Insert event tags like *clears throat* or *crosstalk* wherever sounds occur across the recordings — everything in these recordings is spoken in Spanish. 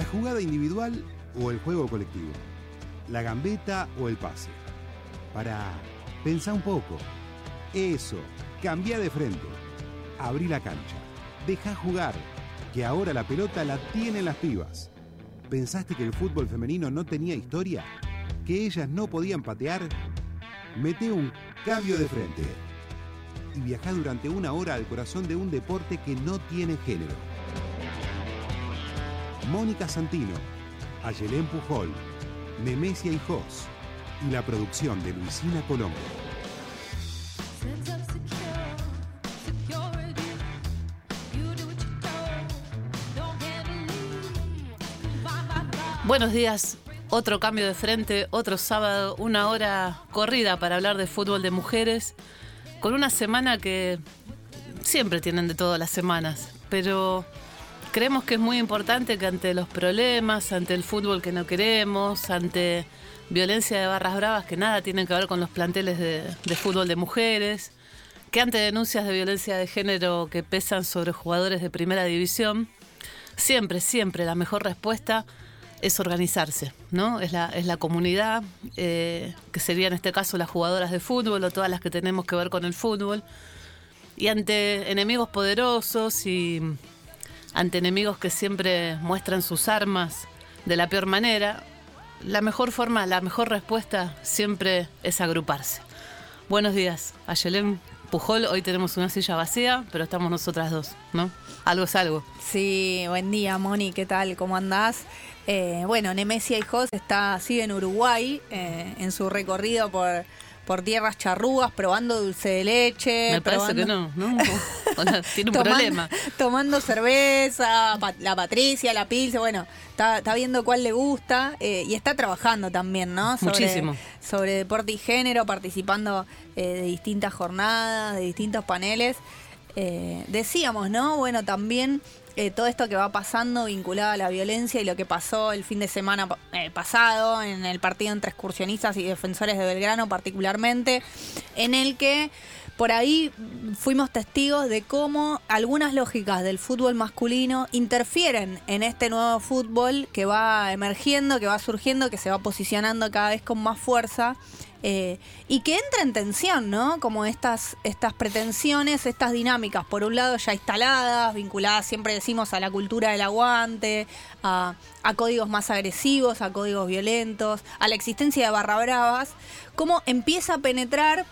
¿La jugada individual o el juego colectivo? ¿La gambeta o el pase? Para pensar un poco. Eso, cambia de frente. Abrí la cancha. Deja jugar, que ahora la pelota la tienen las pibas. ¿Pensaste que el fútbol femenino no tenía historia? ¿Que ellas no podían patear? Mete un cambio de frente y viaja durante una hora al corazón de un deporte que no tiene género. Mónica Santino, Ayelén Pujol, Nemesia Hijos y la producción de Luisina Colombo. Buenos días, otro cambio de frente, otro sábado, una hora corrida para hablar de fútbol de mujeres, con una semana que siempre tienen de todas las semanas, pero creemos que es muy importante que ante los problemas, ante el fútbol que no queremos, ante violencia de barras bravas que nada tienen que ver con los planteles de, fútbol de mujeres, que ante denuncias de violencia de género que pesan sobre jugadores de primera división, siempre, siempre la mejor respuesta es organizarse, ¿no? Es la, es la comunidad, eh, que sería en este caso las jugadoras de fútbol o todas las que tenemos que ver con el fútbol. Y ante enemigos poderosos y ante enemigos que siempre muestran sus armas de la peor manera, la mejor forma, la mejor respuesta siempre es agruparse. Buenos días, Ayelén Pujol. Hoy tenemos una silla vacía, pero estamos nosotras dos, ¿no? Algo es algo. Sí, buen día, Moni, ¿qué tal? ¿Cómo andás? Eh, bueno, Nemesia y Jos está, sigue en Uruguay eh, en su recorrido por, por tierras charrúas, probando dulce de leche. Me parece que no, ¿no? *laughs* Tiene un tomando, problema. Tomando cerveza, la Patricia, la Pilce, bueno, está, está viendo cuál le gusta eh, y está trabajando también, ¿no? Muchísimo. Sobre deporte y género, participando eh, de distintas jornadas, de distintos paneles. Eh, decíamos, ¿no? Bueno, también eh, todo esto que va pasando vinculado a la violencia y lo que pasó el fin de semana eh, pasado en el partido entre excursionistas y defensores de Belgrano particularmente, en el que por ahí fuimos testigos de cómo algunas lógicas del fútbol masculino interfieren en este nuevo fútbol que va emergiendo, que va surgiendo, que se va posicionando cada vez con más fuerza. Eh, y que entra en tensión, ¿no? Como estas, estas pretensiones, estas dinámicas, por un lado ya instaladas, vinculadas, siempre decimos, a la cultura del aguante, a, a códigos más agresivos, a códigos violentos, a la existencia de barra bravas, cómo empieza a penetrar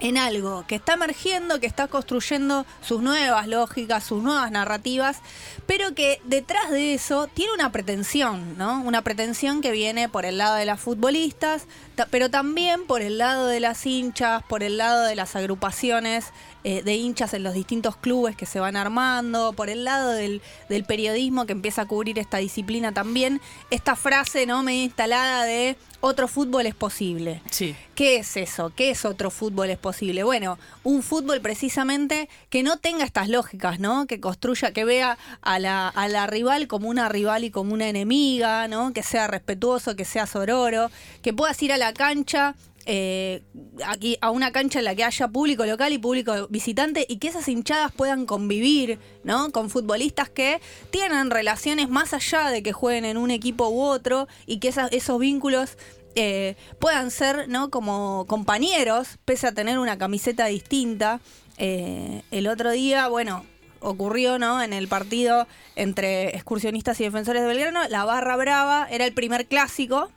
en algo que está emergiendo, que está construyendo sus nuevas lógicas, sus nuevas narrativas, pero que detrás de eso tiene una pretensión, ¿no? Una pretensión que viene por el lado de las futbolistas, ta- pero también por el lado de las hinchas, por el lado de las agrupaciones eh, de hinchas en los distintos clubes que se van armando, por el lado del, del periodismo que empieza a cubrir esta disciplina también, esta frase, ¿no? Medio instalada de otro fútbol es posible. Sí. ¿Qué es eso? ¿Qué es otro fútbol es posible? Bueno, un fútbol precisamente que no tenga estas lógicas, ¿no? Que construya, que vea a la, a la rival como una rival y como una enemiga, ¿no? Que sea respetuoso, que sea sororo, que puedas ir a la cancha. Eh, aquí a una cancha en la que haya público local y público visitante y que esas hinchadas puedan convivir ¿no? con futbolistas que tienen relaciones más allá de que jueguen en un equipo u otro y que esos vínculos eh, puedan ser ¿no? como compañeros, pese a tener una camiseta distinta. Eh, el otro día, bueno, ocurrió ¿no? en el partido entre excursionistas y defensores de Belgrano, la Barra Brava era el primer clásico.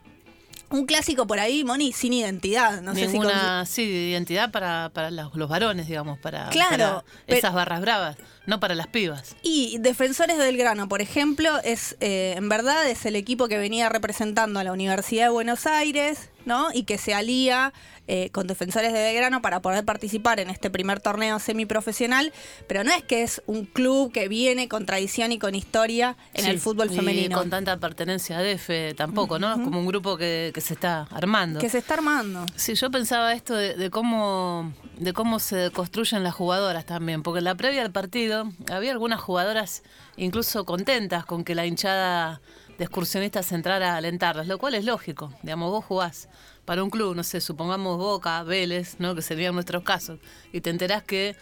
Un clásico por ahí, Moni, sin identidad. No sé si sí, identidad para, para los, los varones, digamos, para, Claro, para pero- esas barras bravas, no para las pibas. Y Defensores de Belgrano, por ejemplo, es eh, en verdad es el equipo que venía representando a la Universidad de Buenos Aires, ¿no? Y que se alía eh, con Defensores de Belgrano para poder participar en este primer torneo semiprofesional, pero no es que es un club que viene con tradición y con historia en Sí, el fútbol y femenino. con tanta pertenencia a DF tampoco, ¿no? Es como un grupo que, que se está armando. Que se está armando. Sí, yo pensaba esto de, de cómo de cómo se construyen las jugadoras también, porque en la previa al partido había algunas jugadoras incluso contentas con que la hinchada de excursionistas entrara a alentarlas, lo cual es lógico. Digamos, vos jugás para un club, no sé, supongamos Boca, Vélez, ¿no? que serían nuestros casos, y te enterás que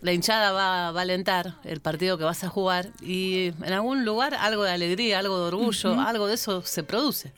la hinchada va, va, a alentar el partido que vas a jugar y en algún lugar algo de alegría, algo de orgullo, algo de eso se produce.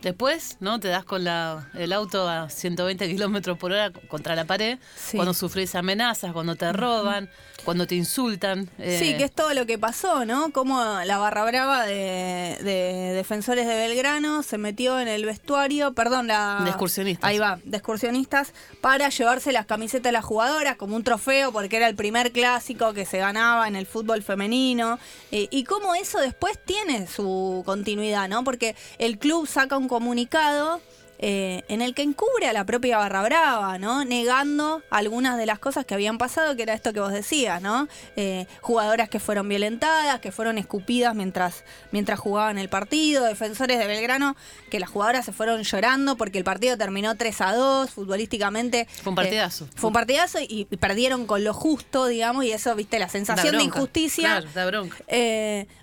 Después, ¿no? Te das con la, el auto a 120 kilómetros por hora contra la pared, cuando sufrís amenazas, cuando te roban, cuando te insultan. Eh. Sí, que es todo lo que pasó, ¿no? Como la barra brava de, de, defensores de Belgrano se metió en el vestuario, perdón, la... De excursionistas. Ahí va, de excursionistas, para llevarse las camisetas de las jugadoras como un trofeo, porque era el primer clásico que se ganaba en el fútbol femenino. Eh, y cómo eso después tiene su continuidad, ¿no? Porque el club saca un comunicado eh, en el que encubre a la propia Barra Brava, ¿no? Negando algunas de las cosas que habían pasado, que era esto que vos decías, ¿no? Eh, jugadoras que fueron violentadas, que fueron escupidas mientras, mientras jugaban el partido, defensores de Belgrano, que las jugadoras se fueron llorando porque el partido terminó 3 a 2, futbolísticamente. Fue un partidazo. Eh, fue un partidazo y, perdieron con lo justo, digamos, y eso, viste, la sensación de injusticia. Claro, da bronca.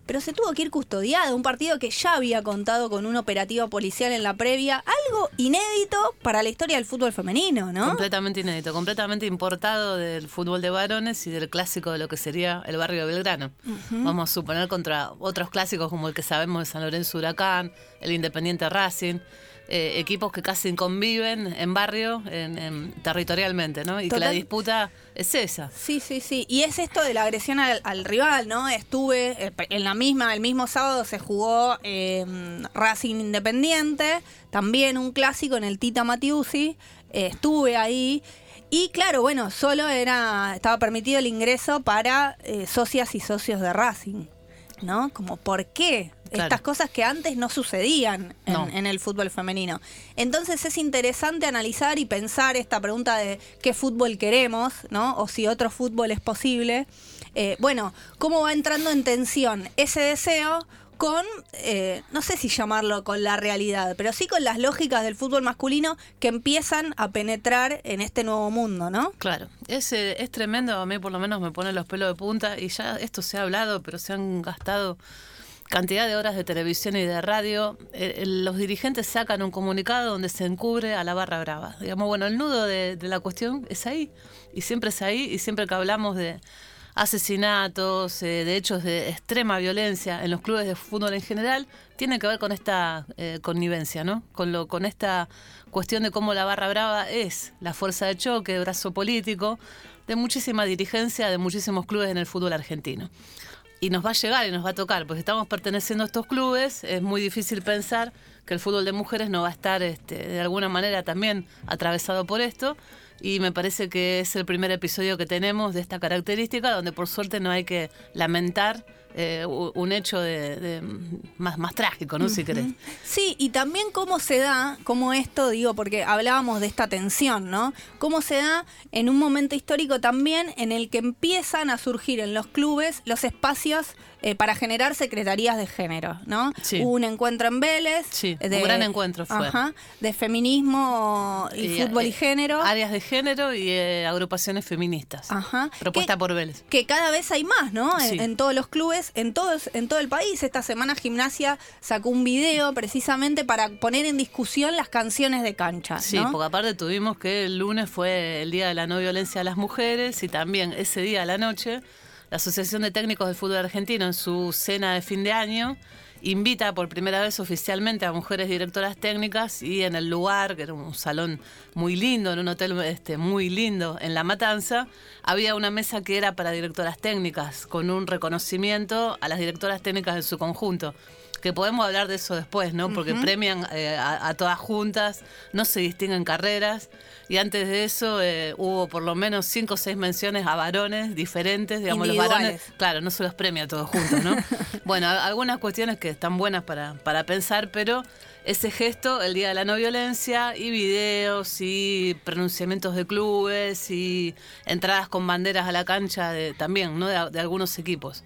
Pero se tuvo que ir custodiado, un partido que ya había contado con un operativo policial en la previa, algo inédito para la historia del fútbol femenino, ¿no? Completamente inédito, completamente importado del fútbol de varones y del clásico de lo que sería el barrio de Belgrano. Vamos a suponer contra otros clásicos como el que sabemos de San Lorenzo Huracán, el Independiente Racing. Eh, equipos que casi conviven en barrio, en, territorialmente, ¿no? Y que la disputa es esa. Sí, sí, sí. Y es esto de la agresión al, rival, ¿no? Estuve eh, en la misma, el mismo sábado se jugó em, Racing Independiente, también un clásico en el Tita Matiusi. Eh, estuve ahí. Y claro, bueno, solo era, estaba permitido el ingreso para socias y socios de Racing, ¿no? Como, ¿por qué? Estas cosas que antes no sucedían en, el fútbol femenino. Entonces es interesante analizar y pensar esta pregunta de qué fútbol queremos, ¿no? O si otro fútbol es posible. Eh, bueno, cómo va entrando en tensión ese deseo con, eh, no sé si llamarlo con la realidad, pero sí con las lógicas del fútbol masculino que empiezan a penetrar en este nuevo mundo, ¿no? Claro, es, eh, es tremendo, a mí por lo menos me pone los pelos de punta y ya esto se ha hablado, pero se han gastado cantidad de horas de televisión y de radio, eh, los dirigentes sacan un comunicado donde se encubre a la barra brava. Digamos, bueno, el nudo de, la cuestión es ahí, y siempre es ahí, y siempre que hablamos de asesinatos, eh, de hechos de extrema violencia en los clubes de fútbol en general, tiene que ver con esta eh, connivencia, ¿no? Con, lo, con esta cuestión de cómo la barra brava es la fuerza de choque, brazo político de muchísima dirigencia de muchísimos clubes en el fútbol argentino y nos va a llegar y nos va a tocar, porque estamos perteneciendo a estos clubes, es muy difícil pensar que el fútbol de mujeres no va a estar este, de alguna manera también atravesado por esto. Y me parece que es el primer episodio que tenemos de esta característica, donde por suerte no hay que lamentar eh, un hecho de, más, más trágico, ¿no? Si querés. Sí, y también cómo se da, cómo esto, digo, porque hablábamos de esta tensión, ¿no? Cómo se da en un momento histórico también en el que empiezan a surgir en los clubes los espacios eh, para generar secretarías de género, ¿no? Hubo un encuentro en Vélez. Sí, de, un gran encuentro fue. de feminismo y, fútbol y eh, género. Áreas de género y eh, agrupaciones feministas. Ajá. Propuesta por Vélez. Que cada vez hay más, ¿no? En, todos los clubes, en, todos, en todo el país. Esta semana Gimnasia sacó un video precisamente para poner en discusión las canciones de cancha. Sí, porque aparte tuvimos que el lunes fue el Día de la No Violencia a las Mujeres y también ese día a la noche la Asociación de Técnicos del Fútbol Argentino en su cena de fin de año invita por primera vez oficialmente a mujeres directoras técnicas y en el lugar, que era un salón muy lindo, en un hotel este, muy lindo en La Matanza, había una mesa que era para directoras técnicas, con un reconocimiento a las directoras técnicas en su conjunto que podemos hablar de eso después, ¿no? Porque premian eh, a, todas juntas, no se distinguen carreras. Y antes de eso eh, hubo por lo menos cinco o seis menciones a varones diferentes, digamos, los varones, claro, no se los premia todos juntos, ¿no? *laughs* bueno, algunas cuestiones que están buenas para, para pensar, pero ese gesto, el Día de la No Violencia, y videos y pronunciamientos de clubes y entradas con banderas a la cancha de, también, ¿no? De, algunos equipos.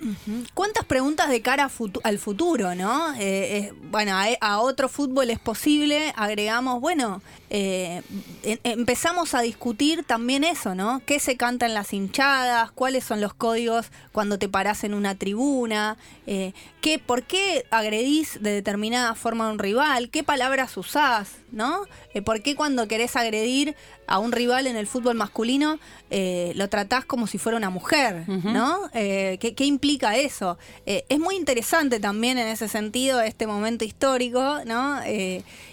¿Cuántas preguntas de cara al futuro, no? Eh, bueno, a, otro fútbol es posible, agregamos, bueno, eh, empezamos a discutir también eso, ¿no? ¿Qué se canta en las hinchadas? ¿Cuáles son los códigos cuando te parás en una tribuna? ¿qué, ¿Por qué agredís de determinada forma a un rival? ¿Qué palabras usás? ¿No? Eh, ¿Por qué cuando querés agredir a un rival en el fútbol masculino eh, lo tratás como si fuera una mujer, ¿no? Eh, ¿qué, implica eso? es muy interesante también en ese sentido este momento histórico, ¿no?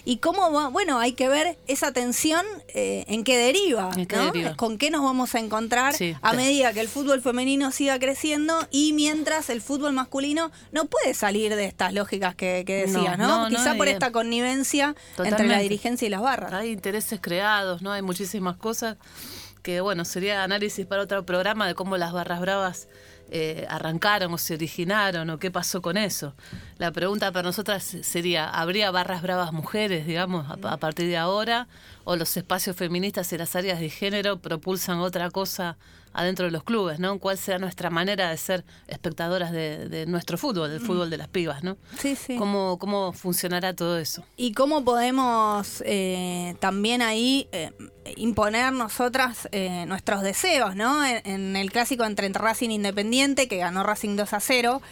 y cómo, bueno, hay que ver esa tensión en qué deriva, ¿no? Con qué nos vamos a encontrar a medida que el fútbol femenino siga creciendo y mientras el fútbol masculino no puede salir de estas lógicas que, decías, ¿no? Quizá por esta connivencia entre la dirigencia y las barras. Hay intereses creados, ¿no? Hay muchísimas cosas que, bueno, sería análisis para otro programa de cómo las barras bravas eh, arrancaron o se originaron o qué pasó con eso. La pregunta para nosotras sería, ¿habría barras bravas mujeres, digamos, a, partir de ahora? ¿O los espacios feministas y las áreas de género propulsan otra cosa adentro de los clubes, ¿no? ¿Cuál sea nuestra manera de ser espectadoras de, nuestro fútbol, del fútbol de las pibas, ¿no? Sí, sí. ¿Cómo, cómo funcionará todo eso? Y cómo podemos eh, también ahí eh, imponer nosotras eh, nuestros deseos, ¿no? En, el clásico entre Racing Independiente, que ganó Racing 2 a 0,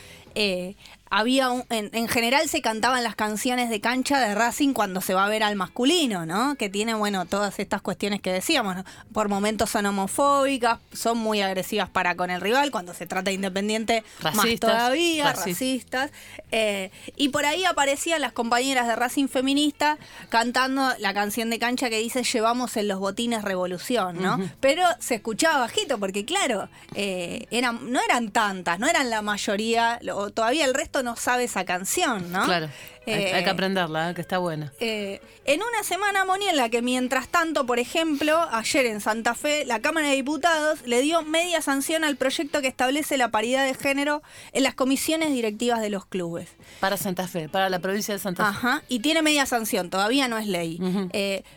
había en, general se cantaban las canciones de cancha de Racing cuando se va a ver al masculino, ¿no? Que tiene, bueno, todas estas cuestiones que decíamos, Por momentos son homofóbicas, son muy agresivas para con el rival, cuando se trata de Independiente más todavía, racistas. Eh, y por ahí aparecían las compañeras de Racing Feminista cantando la canción de cancha que dice llevamos en los botines revolución, ¿no? Pero se escuchaba bajito porque claro, eh, eran, no eran tantas, no eran la mayoría, todavía el resto no sabe esa canción, ¿no? Claro. hay, que eh, aprenderla, ¿eh? que está buena. Eh, en una semana, Moni, en la que mientras tanto, por ejemplo, ayer en Santa Fe, la Cámara de Diputados le dio media sanción al proyecto que establece la paridad de género en las comisiones directivas de los clubes. Para Santa Fe, para la provincia de Santa Fe. Ajá, y tiene media sanción, todavía no es ley.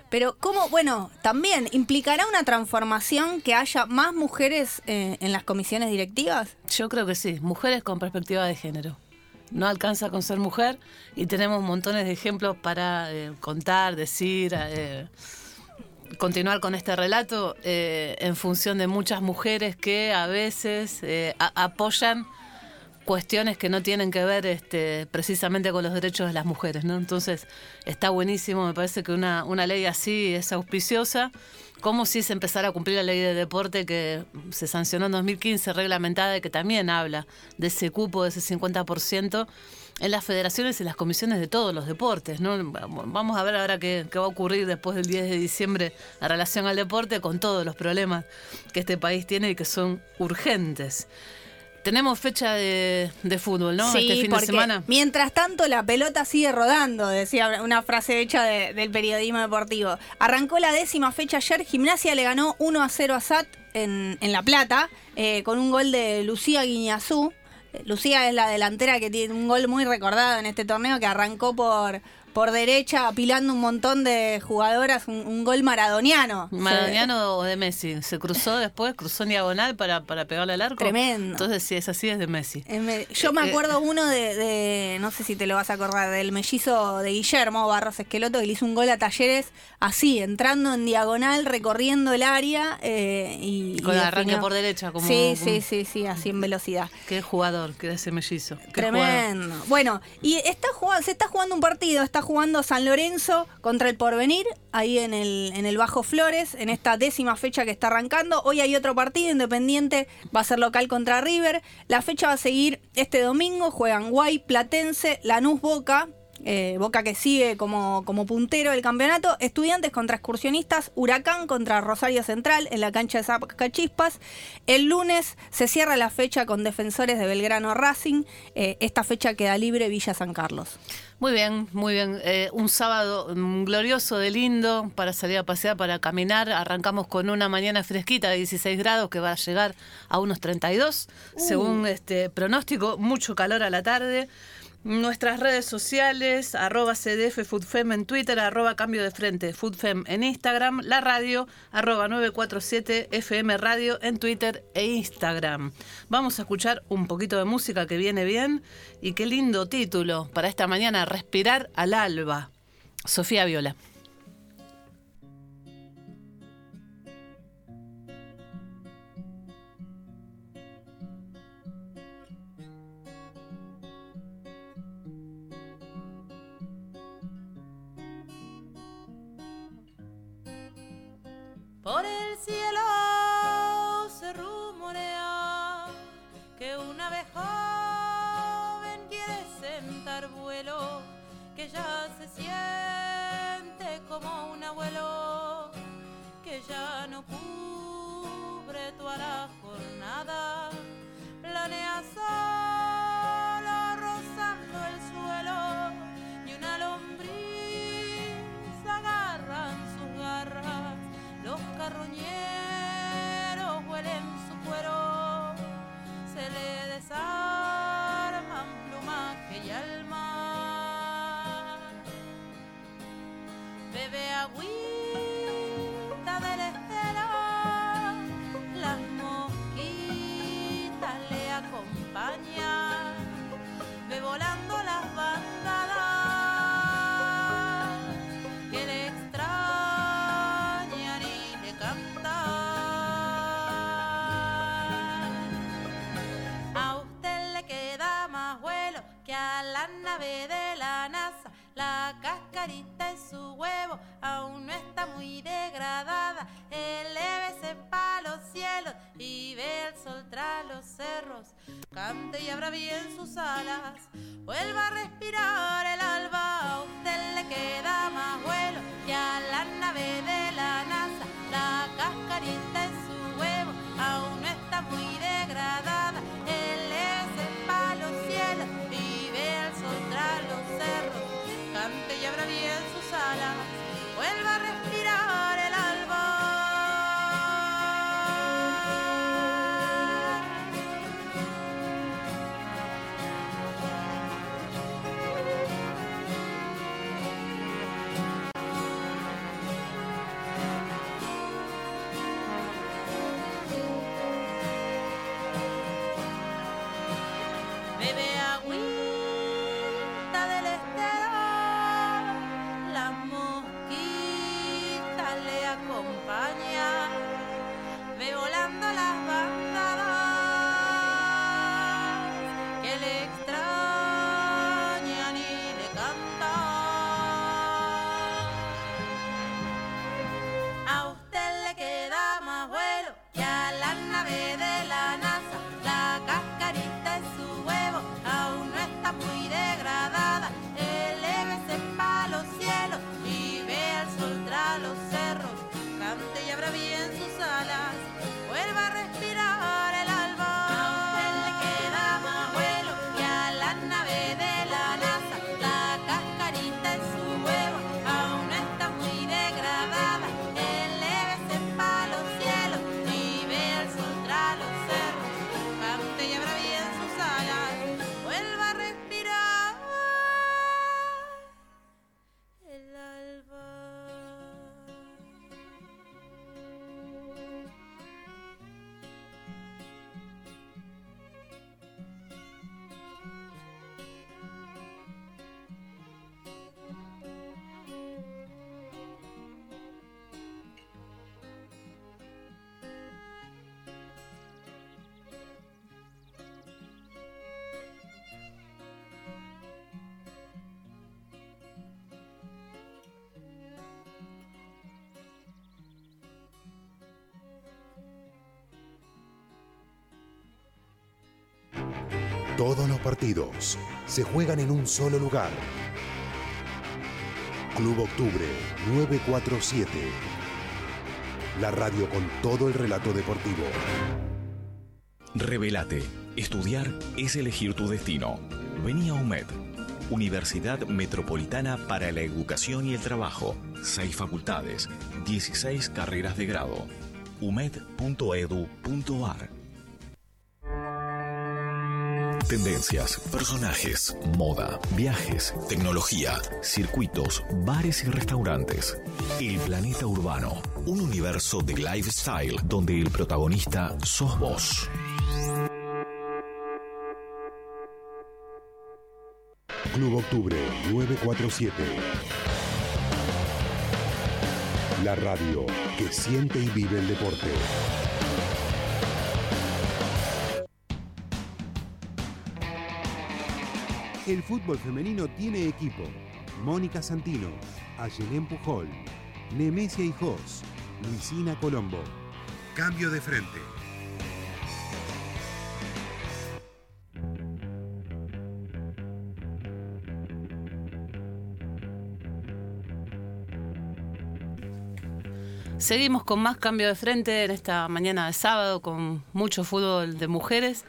pero, ¿cómo? Bueno, también implicará una transformación que haya más mujeres en las comisiones directivas. Yo creo que sí, mujeres con perspectiva de género no alcanza con ser mujer y tenemos montones de ejemplos para eh, contar, decir, eh, continuar con este relato eh, en función de muchas mujeres que a veces apoyan cuestiones que no tienen que ver este, precisamente con los derechos de las mujeres, ¿no? Entonces está buenísimo, me parece que una, una ley así es auspiciosa como si se empezara a cumplir la ley de deporte que se sancionó en 2015, reglamentada, y que también habla de ese cupo, de ese 50% en las federaciones y las comisiones de todos los deportes. ¿no? Vamos a ver ahora qué, qué, va a ocurrir después del 10 de diciembre en relación al deporte con todos los problemas que este país tiene y que son urgentes. Tenemos fecha de, fútbol, ¿no? Sí, este fin de semana. Mientras tanto, la pelota sigue rodando, decía una frase hecha del periodismo deportivo. Arrancó la décima fecha ayer. Gimnasia le ganó 1 a 0 a SAT en, La Plata, eh, con un gol de Lucía Guiñazú. Eh, Lucía es la delantera que tiene un gol muy recordado en este torneo que arrancó por, por derecha apilando un montón de jugadoras, un, gol maradoniano. Maradoniano o de Messi. Se cruzó después, cruzó en diagonal para, para pegarle al arco. Tremendo. Entonces, si es así, es de Messi. Yo me eh, acuerdo uno de, no sé si te lo vas a acordar, del mellizo de Guillermo Barros Esqueloto, que le hizo un gol a Talleres así, entrando en diagonal, recorriendo el área. Eh, y, Con el arranque por derecha, como. Sí, sí, sí, sí, así en velocidad. Qué jugador, que ese mellizo. Tremendo. Bueno, y está jugando, se está jugando un partido, está jugando San Lorenzo contra el Porvenir, ahí en el, en el Bajo Flores, en esta décima fecha que está arrancando. Hoy hay otro partido, Independiente va a ser local contra River. La fecha va a seguir este domingo, juegan Guay, Platense, Lanús Boca. Eh, Boca que sigue como, como puntero del campeonato, Estudiantes contra Excursionistas, Huracán contra Rosario Central en la cancha de Zacachispas. El lunes se cierra la fecha con Defensores de Belgrano Racing. Eh, esta fecha queda libre Villa San Carlos. Muy bien, muy bien. Eh, un sábado glorioso de lindo para salir a pasear, para caminar. Arrancamos con una mañana fresquita de 16 grados que va a llegar a unos 32, uh. según este pronóstico. Mucho calor a la tarde. Nuestras redes sociales, arroba CDF Foodfem en Twitter, arroba Cambio de Frente Foodfem en Instagram, la radio, arroba 947 FM Radio en Twitter e Instagram. Vamos a escuchar un poquito de música que viene bien y qué lindo título para esta mañana, Respirar al Alba. Sofía Viola. Por el cielo se rumorea que una vez joven quiere sentar vuelo, que ya se siente como un abuelo, que ya no cubre toda la jornada, el los cerros. Cante y abra bien sus alas. Vuelva a respirar el alba. A usted le queda más vuelo que a la nave de la NASA. La cascarita en su huevo aún no está muy degradada. Elévese pa' los cielos y ve el sol tras los cerros Todos los partidos se juegan en un solo lugar. Club Octubre 947. La radio con todo el relato deportivo. Revelate. Estudiar es elegir tu destino. Vení a UMED, Universidad Metropolitana para la Educación y el Trabajo. Seis facultades, 16 carreras de grado. umed.edu.ar Tendencias, personajes, moda, viajes, tecnología, circuitos, bares y restaurantes. El planeta urbano, un universo de lifestyle donde el protagonista sos vos. Club Octubre 947. La radio que siente y vive el deporte. El fútbol femenino tiene equipo. Mónica Santino, Ayelén Pujol, Nemesia Hijos, Luisina Colombo. Cambio de frente. Seguimos con más cambio de frente en esta mañana de sábado con mucho fútbol de mujeres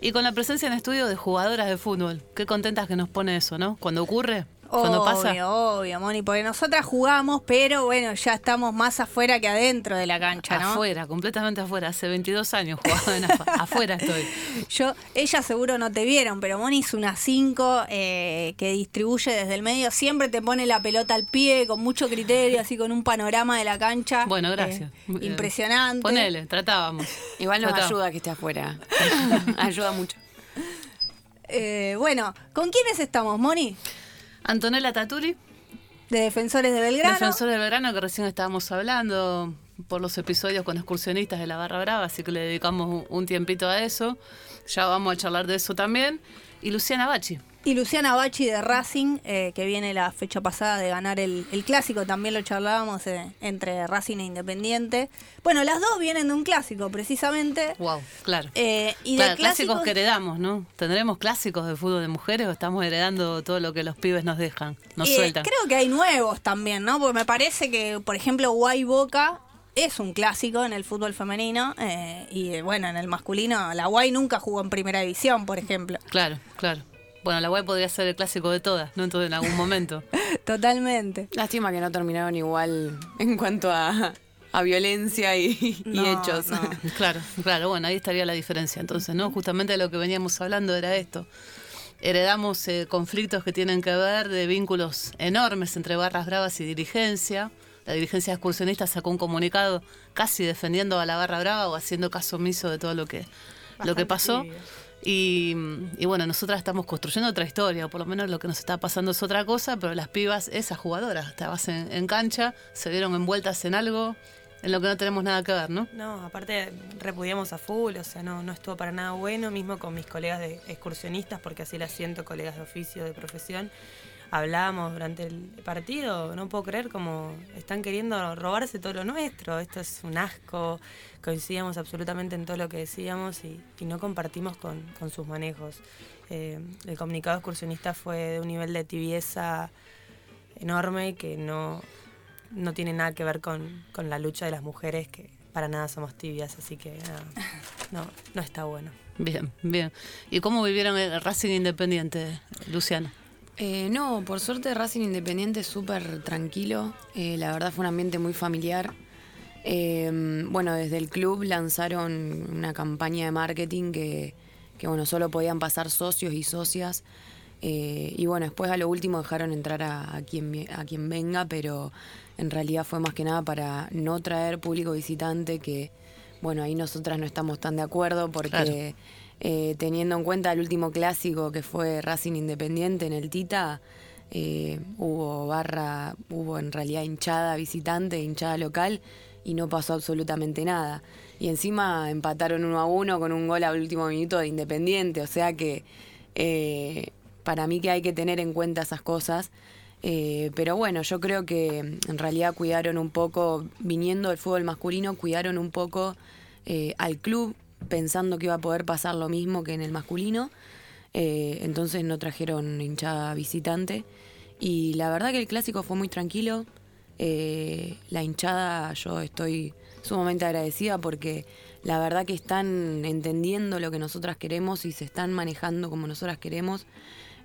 y con la presencia en estudio de jugadoras de fútbol. Qué contentas que nos pone eso, ¿no? Cuando ocurre, cuando pasa. Obvio, obvio, Moni, porque nosotras jugamos, pero bueno, ya estamos más afuera que adentro de la cancha, ¿no? Afuera, completamente afuera. Hace 22 años en afu- *laughs* afuera estoy. Yo, ellas seguro no te vieron, pero Moni es una 5 que distribuye desde el medio, siempre te pone la pelota al pie, con mucho criterio, así con un panorama de la cancha. Bueno, eh, gracias. Eh, impresionante. Ponele, tratábamos. Igual nos Tratábamos. ayuda que esté afuera. *laughs* ayuda mucho. Eh, bueno, ¿con quiénes estamos, Moni? Antonella Taturi, De Defensores de Belgrano. defensor del verano que recién estábamos hablando por los episodios con excursionistas de la Barra Brava, así que le dedicamos un tiempito a eso. Ya vamos a charlar de eso también. Y Luciana Bachi. Y Luciana Bachi de Racing, eh, que viene la fecha pasada de ganar el, el clásico, también lo charlábamos eh, entre Racing e Independiente. Bueno, las dos vienen de un clásico, precisamente. Wow, claro. Eh, y de clásicos que heredamos, ¿no? ¿Tendremos clásicos de fútbol de mujeres o estamos heredando todo lo que los pibes nos dejan, nos Eh, sueltan? Creo que hay nuevos también, ¿no? Porque me parece que, por ejemplo, Guay Boca es un clásico en el fútbol femenino eh, y eh, bueno, en el masculino, la Guay nunca jugó en primera división, por ejemplo. Claro, claro. Bueno, la web podría ser el clásico de todas, ¿no? Entonces, en algún momento. *laughs* Totalmente. Lástima que no terminaron igual en cuanto a, a violencia y, y No, hechos. no. *laughs* Claro, claro, bueno, ahí estaría la diferencia. Entonces, ¿no? Justamente lo que veníamos hablando era esto. Heredamos eh, conflictos que tienen que ver de vínculos enormes entre barras bravas y dirigencia. La dirigencia excursionista sacó un comunicado casi defendiendo a la barra brava o haciendo caso omiso de todo lo que, lo que pasó. Y, y bueno, nosotras estamos construyendo otra historia, o por lo menos lo que nos está pasando es otra cosa, pero las pibas, esas jugadoras, estabas en, en cancha, se vieron envueltas en algo en lo que no tenemos nada que ver, ¿no? No, aparte repudiamos a full, o sea, no, no estuvo para nada bueno, mismo con mis colegas de excursionistas, porque así las siento, colegas de oficio, de profesión. Hablábamos durante el partido, no puedo creer como están queriendo robarse todo lo nuestro, esto es un asco, coincidíamos absolutamente en todo lo que decíamos y, no compartimos con, sus manejos. Eh, el comunicado excursionista fue de un nivel de tibieza enorme que no, no tiene nada que ver con, con la lucha de las mujeres, que para nada somos tibias, así que no, no está bueno. Bien, bien. ¿Y cómo vivieron el Racing Independiente, Luciano? Eh, no, por suerte Racing Independiente súper tranquilo. Eh, la verdad fue un ambiente muy familiar. Eh, bueno, desde el club lanzaron una campaña de marketing que, que, bueno, solo podían pasar socios y socias. Eh, y bueno, después a lo último dejaron entrar a, a quien, a quien venga, pero en realidad fue más que nada para no traer público visitante, que bueno, ahí nosotras no estamos tan de acuerdo porque. Eh, teniendo en cuenta el último clásico que fue Racing Independiente en el Tita, eh, hubo barra, hubo en realidad hinchada visitante, hinchada local y no pasó absolutamente nada. Y encima empataron uno a uno con un gol al último minuto de Independiente, o sea que eh, para mí que hay que tener en cuenta esas cosas. Pero bueno, yo creo que en realidad cuidaron un poco, viniendo del fútbol masculino, cuidaron un poco al club, pensando que iba a poder pasar lo mismo que en el masculino. Eh, entonces no trajeron hinchada visitante. Y la verdad que el clásico fue muy tranquilo. Eh, la hinchada, yo estoy sumamente agradecida porque la verdad que están entendiendo lo que nosotras queremos y se están manejando como nosotras queremos,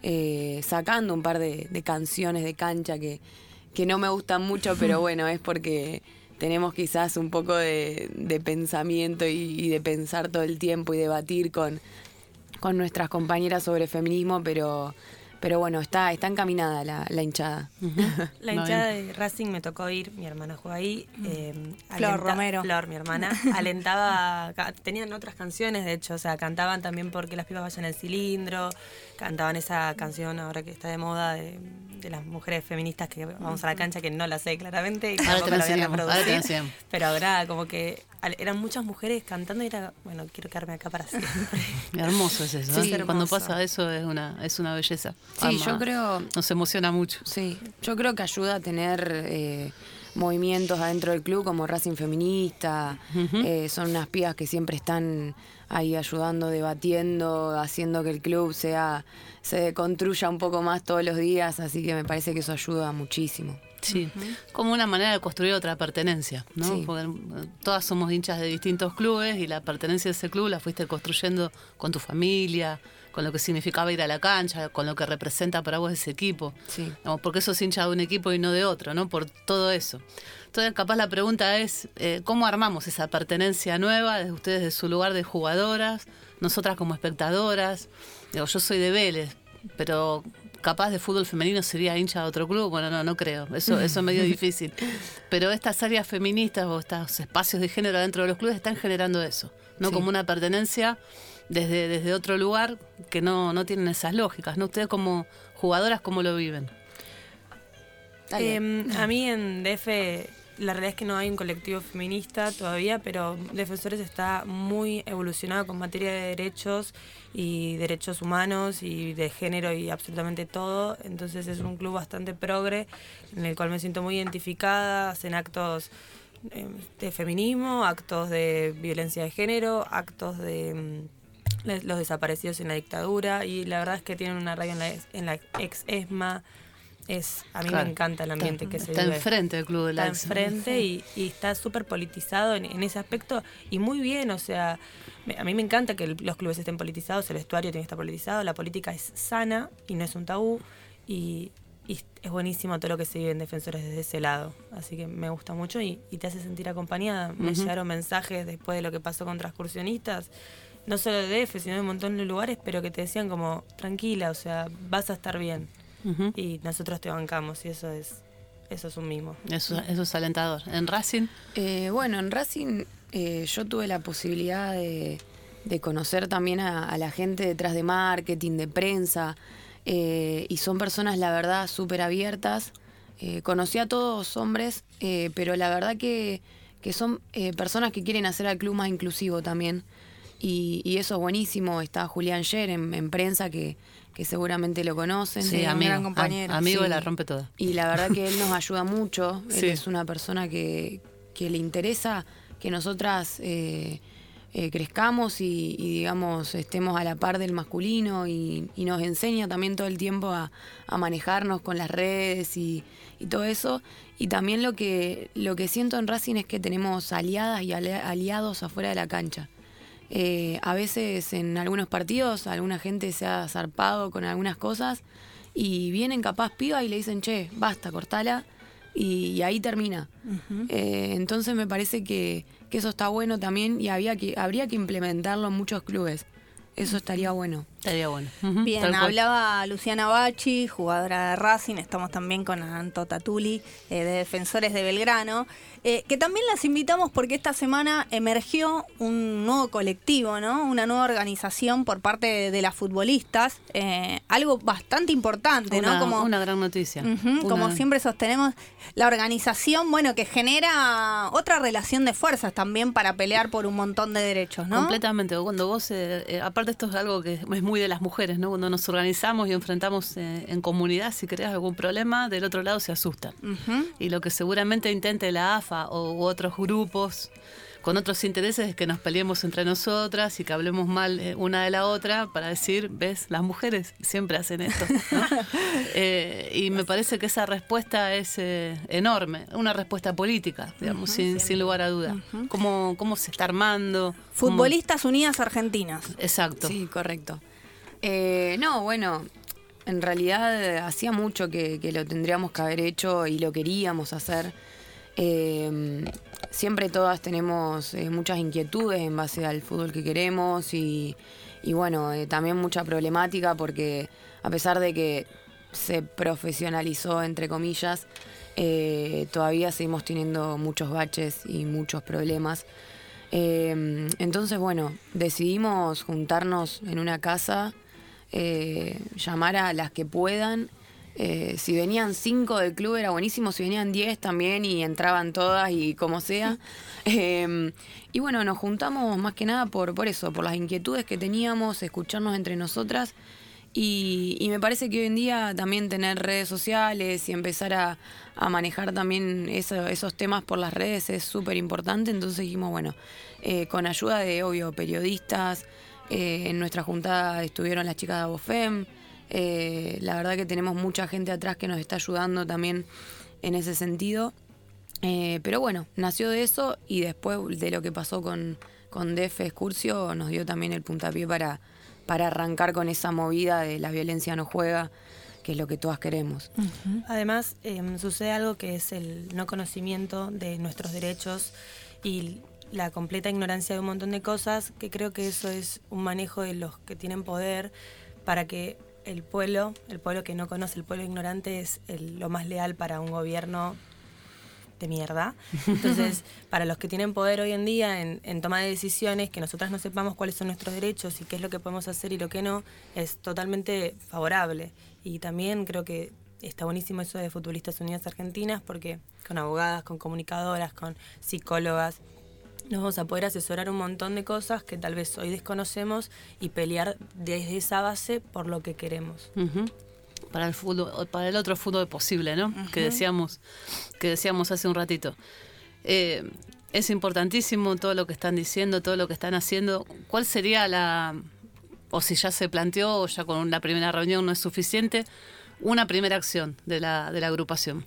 eh, sacando un par de, de canciones de cancha que, que no me gustan mucho, pero *laughs* bueno, es porque tenemos quizás un poco de, de pensamiento y, y de pensar todo el tiempo y debatir con, con nuestras compañeras sobre feminismo, pero, pero bueno, está, está encaminada la, la hinchada. La *laughs* hinchada de Racing me tocó ir, mi hermana juega ahí. eh, Flor Romero. Flor, mi hermana, *laughs* alentaba, tenían otras canciones, de hecho, o sea, cantaban también porque las pibas vayan al cilindro, cantaban esa canción ahora que está de moda de, de las mujeres feministas que vamos a la cancha, que no la sé claramente, y Ahora te la voy a ahora pero ahora como que eran muchas mujeres cantando y era, bueno, quiero quedarme acá para siempre. *laughs* Hermoso es eso. Sí, ¿eh? Cuando hermoso. pasa eso es una, es una belleza. Sí, yo creo- Nos emociona mucho. Sí, yo creo que ayuda a tener, eh, movimientos adentro del club como Racing Feminista. Eh, son unas pibas que siempre están ahí ayudando, debatiendo, haciendo que el club sea se construya un poco más todos los días, así que me parece que eso ayuda muchísimo. Sí, como una manera de construir otra pertenencia, ¿no? Sí. Porque todas somos hinchas de distintos clubes y la pertenencia de ese club la fuiste construyendo con tu familia, con lo que significaba ir a la cancha, con lo que representa para vos ese equipo. Sí. Porque sos hincha de un equipo y no de otro, ¿no? Por todo eso. Entonces, capaz la pregunta es, eh, ¿cómo armamos esa pertenencia nueva desde ustedes de su lugar de jugadoras, nosotras como espectadoras? Digo, yo soy de Vélez, pero capaz de fútbol femenino sería hincha de otro club. Bueno, no, no creo. Eso, eso es medio *laughs* difícil. Pero estas áreas feministas o estos espacios de género dentro de los clubes están generando eso, ¿no? Sí. Como una pertenencia desde, desde otro lugar que no, no tienen esas lógicas, ¿no? Ustedes como jugadoras, ¿cómo lo viven? Em, a mí en DF la realidad es que no hay un colectivo feminista todavía, pero Defensores está muy evolucionado con materia de derechos y derechos humanos y de género y absolutamente todo. Entonces es un club bastante progre en el cual me siento muy identificada. Hacen actos em, de feminismo, actos de violencia de género, actos de le- los desaparecidos en la dictadura y la verdad es que tienen una radio en la, ex- en la ex ESMA. Es, a mí Claro. me encanta el ambiente que se Está vive. enfrente del club de la está enfrente y, y está súper politizado en, en ese aspecto y muy bien, o sea, me- a mí me encanta que el- los clubes estén politizados, el vestuario tiene que estar politizado, la política es sana y no es un tabú y, y es buenísimo todo lo que se vive en Defensores desde ese lado, así que me gusta mucho y, y te hace sentir acompañada. Me llegaron mensajes después de lo que pasó con transcursionistas, no solo de DF, sino de un montón de lugares, pero que te decían como, tranquila, o sea, vas a estar bien Y nosotros te bancamos y eso es, eso es un mimo. Eso, eso es alentador. En Racing, Eh, bueno, en Racing eh, yo tuve la posibilidad de, de conocer también a, a la gente detrás de marketing, de prensa, eh, y son personas, la verdad, súper abiertas. Eh, conocí a todos hombres, eh, pero la verdad que, que son eh, personas que quieren hacer al club más inclusivo también. Y, y eso es buenísimo. Está Julián Sher en, en prensa, que, que seguramente lo conocen. sí, un amigo, gran compañero. am- amigo Sí. la rompe toda. Y la verdad que él nos ayuda mucho. Él Sí. es una persona que, que le interesa que nosotras eh, eh, crezcamos y, y, digamos, estemos a la par del masculino y, y nos enseña también todo el tiempo a, a manejarnos con las redes y, y todo eso. Y también lo que, lo que siento en Racing es que tenemos aliadas y ali- aliados afuera de la cancha. Eh, a veces en algunos partidos alguna gente se ha zarpado con algunas cosas y vienen capaz piba y le dicen, che, basta, cortala, y, y ahí termina. Eh, entonces me parece que, que eso está bueno también y había que, habría que implementarlo en muchos clubes. Eso estaría bueno. Estaría bueno. Bien, tal cual. hablaba Luciana Bachi, jugadora de Racing, estamos también con Anto Tatuli, eh, de Defensores de Belgrano, eh, que también las invitamos porque esta semana emergió un nuevo colectivo, ¿no? Una nueva organización por parte de, de las futbolistas, eh, algo bastante importante, una, ¿no? Como, una gran noticia. Como Una- siempre sostenemos, la organización, bueno, que genera otra relación de fuerzas también para pelear por un montón de derechos, ¿no? Completamente. Cuando vos, aparte esto es algo que es muy de las mujeres, ¿no? Cuando nos organizamos y enfrentamos eh, en comunidad, si creas algún problema, del otro lado se asustan. Y lo que seguramente intente la AFA o u otros grupos con otros intereses es que nos peleemos entre nosotras y que hablemos mal eh, una de la otra para decir, ves, las mujeres siempre hacen esto. ¿no? *laughs* Eh, y me parece que esa respuesta es eh, enorme, una respuesta política, digamos, sin, sin lugar a duda. ¿Cómo, ¿Cómo se está armando? ¿Cómo- Futbolistas Unidas Argentinas. Exacto. Sí, correcto. Eh, no, bueno, en realidad hacía mucho que, lo tendríamos que haber hecho y lo queríamos hacer. Eh, siempre todas tenemos eh, muchas inquietudes en base al fútbol que queremos y, bueno, eh, también mucha problemática porque a pesar de que se profesionalizó, entre comillas, eh, todavía seguimos teniendo muchos baches y muchos problemas. Eh, entonces, bueno, decidimos juntarnos en una casa, eh, llamar a las que puedan. Eh, si venían cinco del club era buenísimo, si venían diez también y entraban todas y como sea. *laughs* Eh, y bueno, nos juntamos más que nada por, por eso, por las inquietudes que teníamos, escucharnos entre nosotras Y, y me parece que hoy en día también tener redes sociales y empezar a, a manejar también eso- esos temas por las redes es súper importante. Entonces dijimos, bueno, eh, con ayuda de, obvio, periodistas, eh, en nuestra juntada estuvieron las chicas de Abofem. eh, la verdad que tenemos mucha gente atrás que nos está ayudando también en ese sentido. Eh, pero bueno, nació de eso y después de lo que pasó con, con Def Excursio nos dio también el puntapié para, para arrancar con esa movida de la violencia no juega, que es lo que todas queremos. Además, em, sucede algo que es el no conocimiento de nuestros derechos y la completa ignorancia de un montón de cosas, que creo que eso es un manejo de los que tienen poder para que el pueblo, el pueblo que no conoce, el pueblo ignorante es el- lo más leal para un gobierno de mierda. Entonces, *laughs* para los que tienen poder hoy en día en, en toma de decisiones, que nosotras no sepamos cuáles son nuestros derechos y qué es lo que podemos hacer y lo que no, es totalmente favorable. Y también creo que está buenísimo eso de Futbolistas Unidas Argentinas, porque con abogadas, con comunicadoras, con psicólogas, nos vamos a poder asesorar un montón de cosas que tal vez hoy desconocemos y pelear desde esa base por lo que queremos. Para el fútbol, para el otro fútbol posible, ¿no? Que decíamos, que decíamos hace un ratito. Eh, es importantísimo todo lo que están diciendo, todo lo que están haciendo. ¿Cuál sería la, o si ya se planteó, o ya con la primera reunión no es suficiente, una primera acción de la, de la agrupación?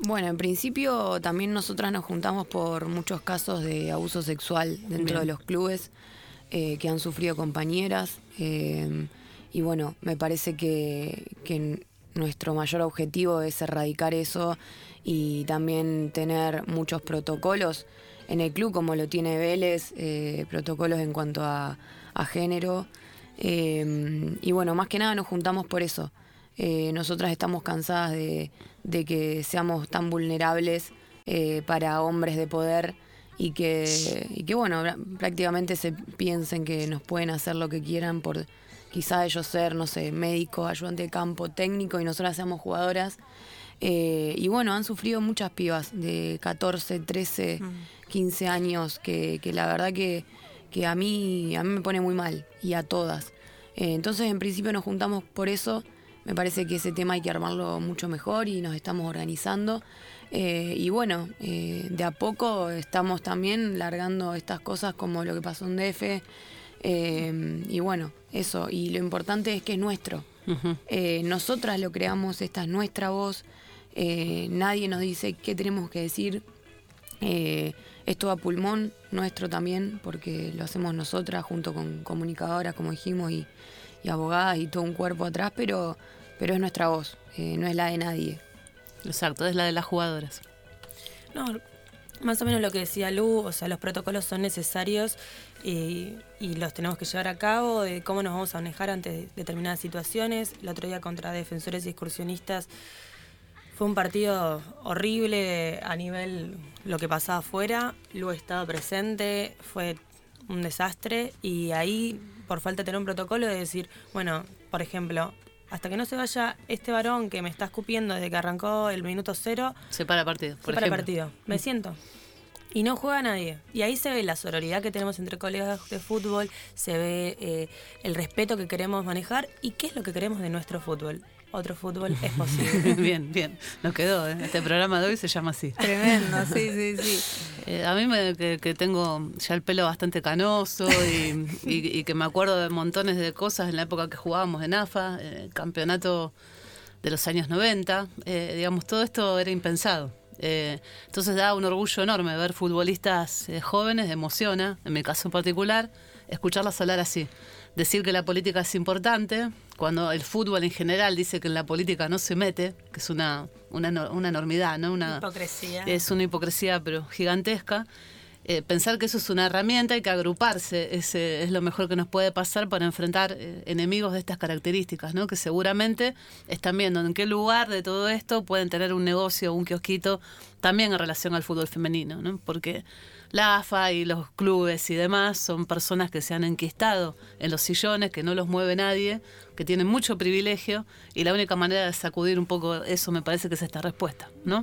Bueno, en principio también nosotras nos juntamos por muchos casos de abuso sexual dentro Bien. de los clubes eh, que han sufrido compañeras. eh, y bueno, me parece que, que nuestro mayor objetivo es erradicar eso y también tener muchos protocolos en el club, como lo tiene Vélez, eh, protocolos en cuanto a, a género. Eh, y bueno, más que nada nos juntamos por eso. Eh, nosotras estamos cansadas de, de que seamos tan vulnerables eh, para hombres de poder y que, y que, bueno, prácticamente se piensen que nos pueden hacer lo que quieran por quizá ellos ser, no sé, médico, ayudante de campo, técnico y nosotras seamos jugadoras. Eh, y bueno, han sufrido muchas pibas de 14, 13, 15 años que, que la verdad que, que a, mí, a mí me pone muy mal y a todas. Entonces, en principio nos juntamos por eso. Me parece que ese tema hay que armarlo mucho mejor y nos estamos organizando. Eh, y bueno, eh, de a poco estamos también largando estas cosas como lo que pasó en DF. Eh, y bueno, eso. Y lo importante es que es nuestro. Nosotras lo creamos, esta es nuestra voz. nadie nos dice qué tenemos que decir. Esto a pulmón nuestro también, porque lo hacemos nosotras junto con comunicadoras, como dijimos, y, y abogadas y todo un cuerpo atrás, pero, pero es nuestra voz, eh, no es la de nadie. Exacto, es la de las jugadoras. No, más o menos lo que decía Lu, o sea, los protocolos son necesarios y, y los tenemos que llevar a cabo, de cómo nos vamos a manejar ante determinadas situaciones. El otro día contra defensores y excursionistas fue un partido horrible a nivel lo que pasaba afuera. Lu estaba presente, fue un desastre y ahí, por falta de tener un protocolo, de decir, bueno, por ejemplo, hasta que no se vaya este varón que me está escupiendo desde que arrancó el minuto cero, Se para partido. Por se para partido. Me siento. Y no juega nadie. Y ahí se ve la sororidad que tenemos entre colegas de fútbol, se ve eh, el respeto que queremos manejar y qué es lo que queremos de nuestro fútbol. Otro fútbol es *laughs* posible. bien, bien. Nos quedó. ¿eh? Este programa de hoy se llama así. Tremendo, sí, sí, sí. *laughs* Eh, a mí me, que, que tengo ya el pelo bastante canoso y, *laughs* y- y que me acuerdo de montones de cosas en la época que jugábamos en AFA, eh, campeonato de los años 90, eh, digamos, todo esto era impensado. Eh, entonces da un orgullo enorme ver futbolistas jóvenes, emociona, en mi caso en particular, escucharlas hablar así. Decir que la política es importante, cuando el fútbol en general dice que en la política no se mete, que es una, una, una enormidad, ¿no? Una, Hipocresía. es una hipocresía, pero gigantesca. Eh, pensar que eso es una herramienta, hay que agruparse, es, eh, es lo mejor que nos puede pasar para enfrentar eh, enemigos de estas características, ¿no? que seguramente están viendo en qué lugar de todo esto pueden tener un negocio o un kiosquito también en relación al fútbol femenino, ¿no? porque la AFA y los clubes y demás son personas que se han enquistado en los sillones, que no los mueve nadie, que tienen mucho privilegio y la única manera de sacudir un poco eso me parece que es esta respuesta, ¿no?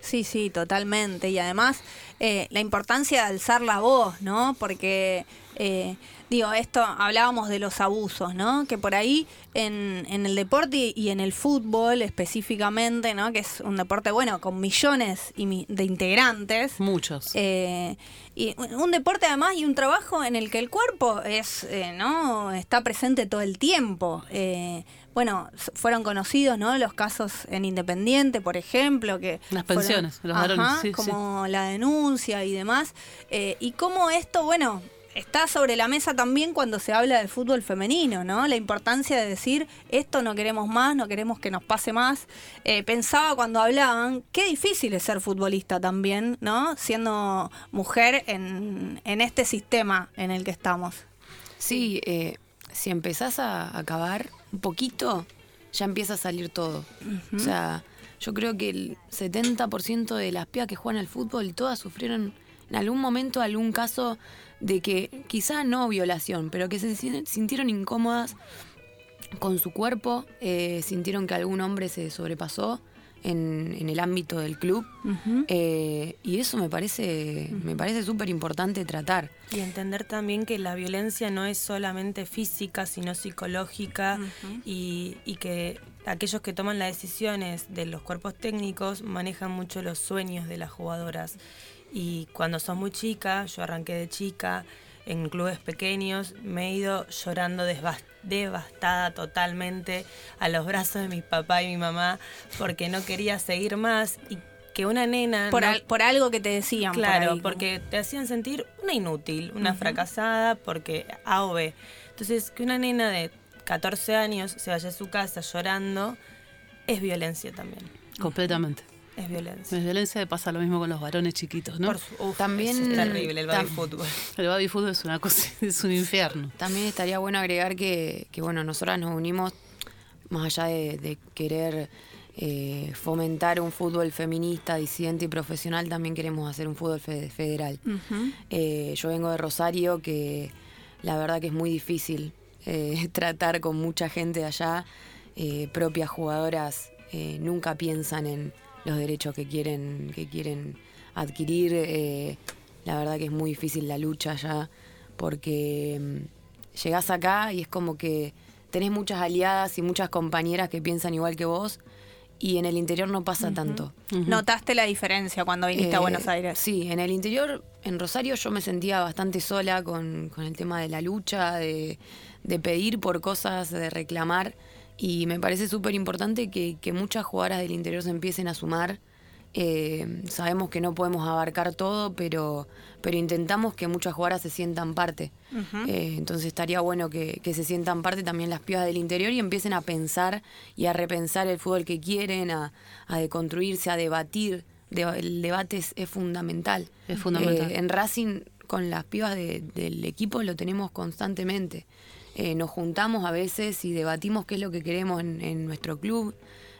Sí, sí, totalmente. Y además, eh, la importancia de alzar la voz, ¿no? Porque Eh, digo, esto hablábamos de los abusos, ¿no? Que por ahí en, en el deporte y en el fútbol específicamente, ¿no? Que es un deporte, bueno, con millones y mi- de integrantes. Muchos. Eh, y un deporte además y un trabajo en el que el cuerpo es, eh, ¿no? Está presente todo el tiempo. Eh, bueno, fueron conocidos, ¿no? Los casos en Independiente, por ejemplo, que Las fueron- pensiones, los varones, sí, sí. como la denuncia y demás. Eh, y cómo esto, bueno, está sobre la mesa también cuando se habla del fútbol femenino, ¿no? La importancia de decir, esto no queremos más, no queremos que nos pase más. Eh, pensaba cuando hablaban, qué difícil es ser futbolista también, ¿no? Siendo mujer en, en este sistema en el que estamos. Sí, eh, si empezás a acabar un poquito, ya empieza a salir todo. O sea, yo creo que el 70% de las pibas que juegan al fútbol, todas sufrieron en algún momento algún caso de que quizá no violación, pero que se sin- sintieron incómodas con su cuerpo, eh, sintieron que algún hombre se sobrepasó en, en el ámbito del club. Eh, y eso me parece, me parece súper importante tratar. Y entender también que la violencia no es solamente física, sino psicológica y, y que aquellos que toman las decisiones de los cuerpos técnicos manejan mucho los sueños de las jugadoras. Y cuando sos muy chica, yo arranqué de chica, en clubes pequeños, me he ido llorando devastada totalmente a los brazos de mi papá y mi mamá porque no quería seguir más y que una nena... Por, no- al- por algo que te decían. por Claro, ahí, porque te hacían sentir una inútil, una fracasada, porque A o B. Entonces, que una nena de 14 años se vaya a su casa llorando es violencia también. Completamente. Es violencia. En violencia pasa lo mismo con los varones chiquitos, ¿no? Por su- uf, También- es terrible el baby fútbol. *laughs* El baby fútbol es una cosa, *laughs* es un infierno. También estaría bueno agregar que, que, bueno, nosotras nos unimos más allá de, de querer eh, fomentar un fútbol feminista, disidente y profesional, también queremos hacer un fútbol fe- federal. Eh, yo vengo de Rosario, que la verdad que es muy difícil eh, *laughs* tratar con mucha gente de allá. Eh, propias jugadoras eh, nunca piensan en los derechos que quieren, que quieren adquirir. eh, la verdad que es muy difícil la lucha allá, porque mm, llegás acá y es como que tenés muchas aliadas y muchas compañeras que piensan igual que vos, y en el interior no pasa tanto. ¿Notaste la diferencia cuando viniste a Eh, Buenos Aires? Sí, en el interior, en Rosario, yo me sentía bastante sola con, con el tema de la lucha, de, de pedir por cosas, de reclamar. Y me parece súper importante que, que muchas jugadoras del interior se empiecen a sumar. Eh, sabemos que no podemos abarcar todo, pero, pero intentamos que muchas jugadoras se sientan parte. Eh, entonces estaría bueno que, que se sientan parte también las pibas del interior y empiecen a pensar y a repensar el fútbol que quieren, a, a deconstruirse, a debatir. De- el debate es, es fundamental. Es fundamental. Eh, en Racing, con las pibas de- del equipo, lo tenemos constantemente. Eh, nos juntamos a veces y debatimos qué es lo que queremos en, en nuestro club,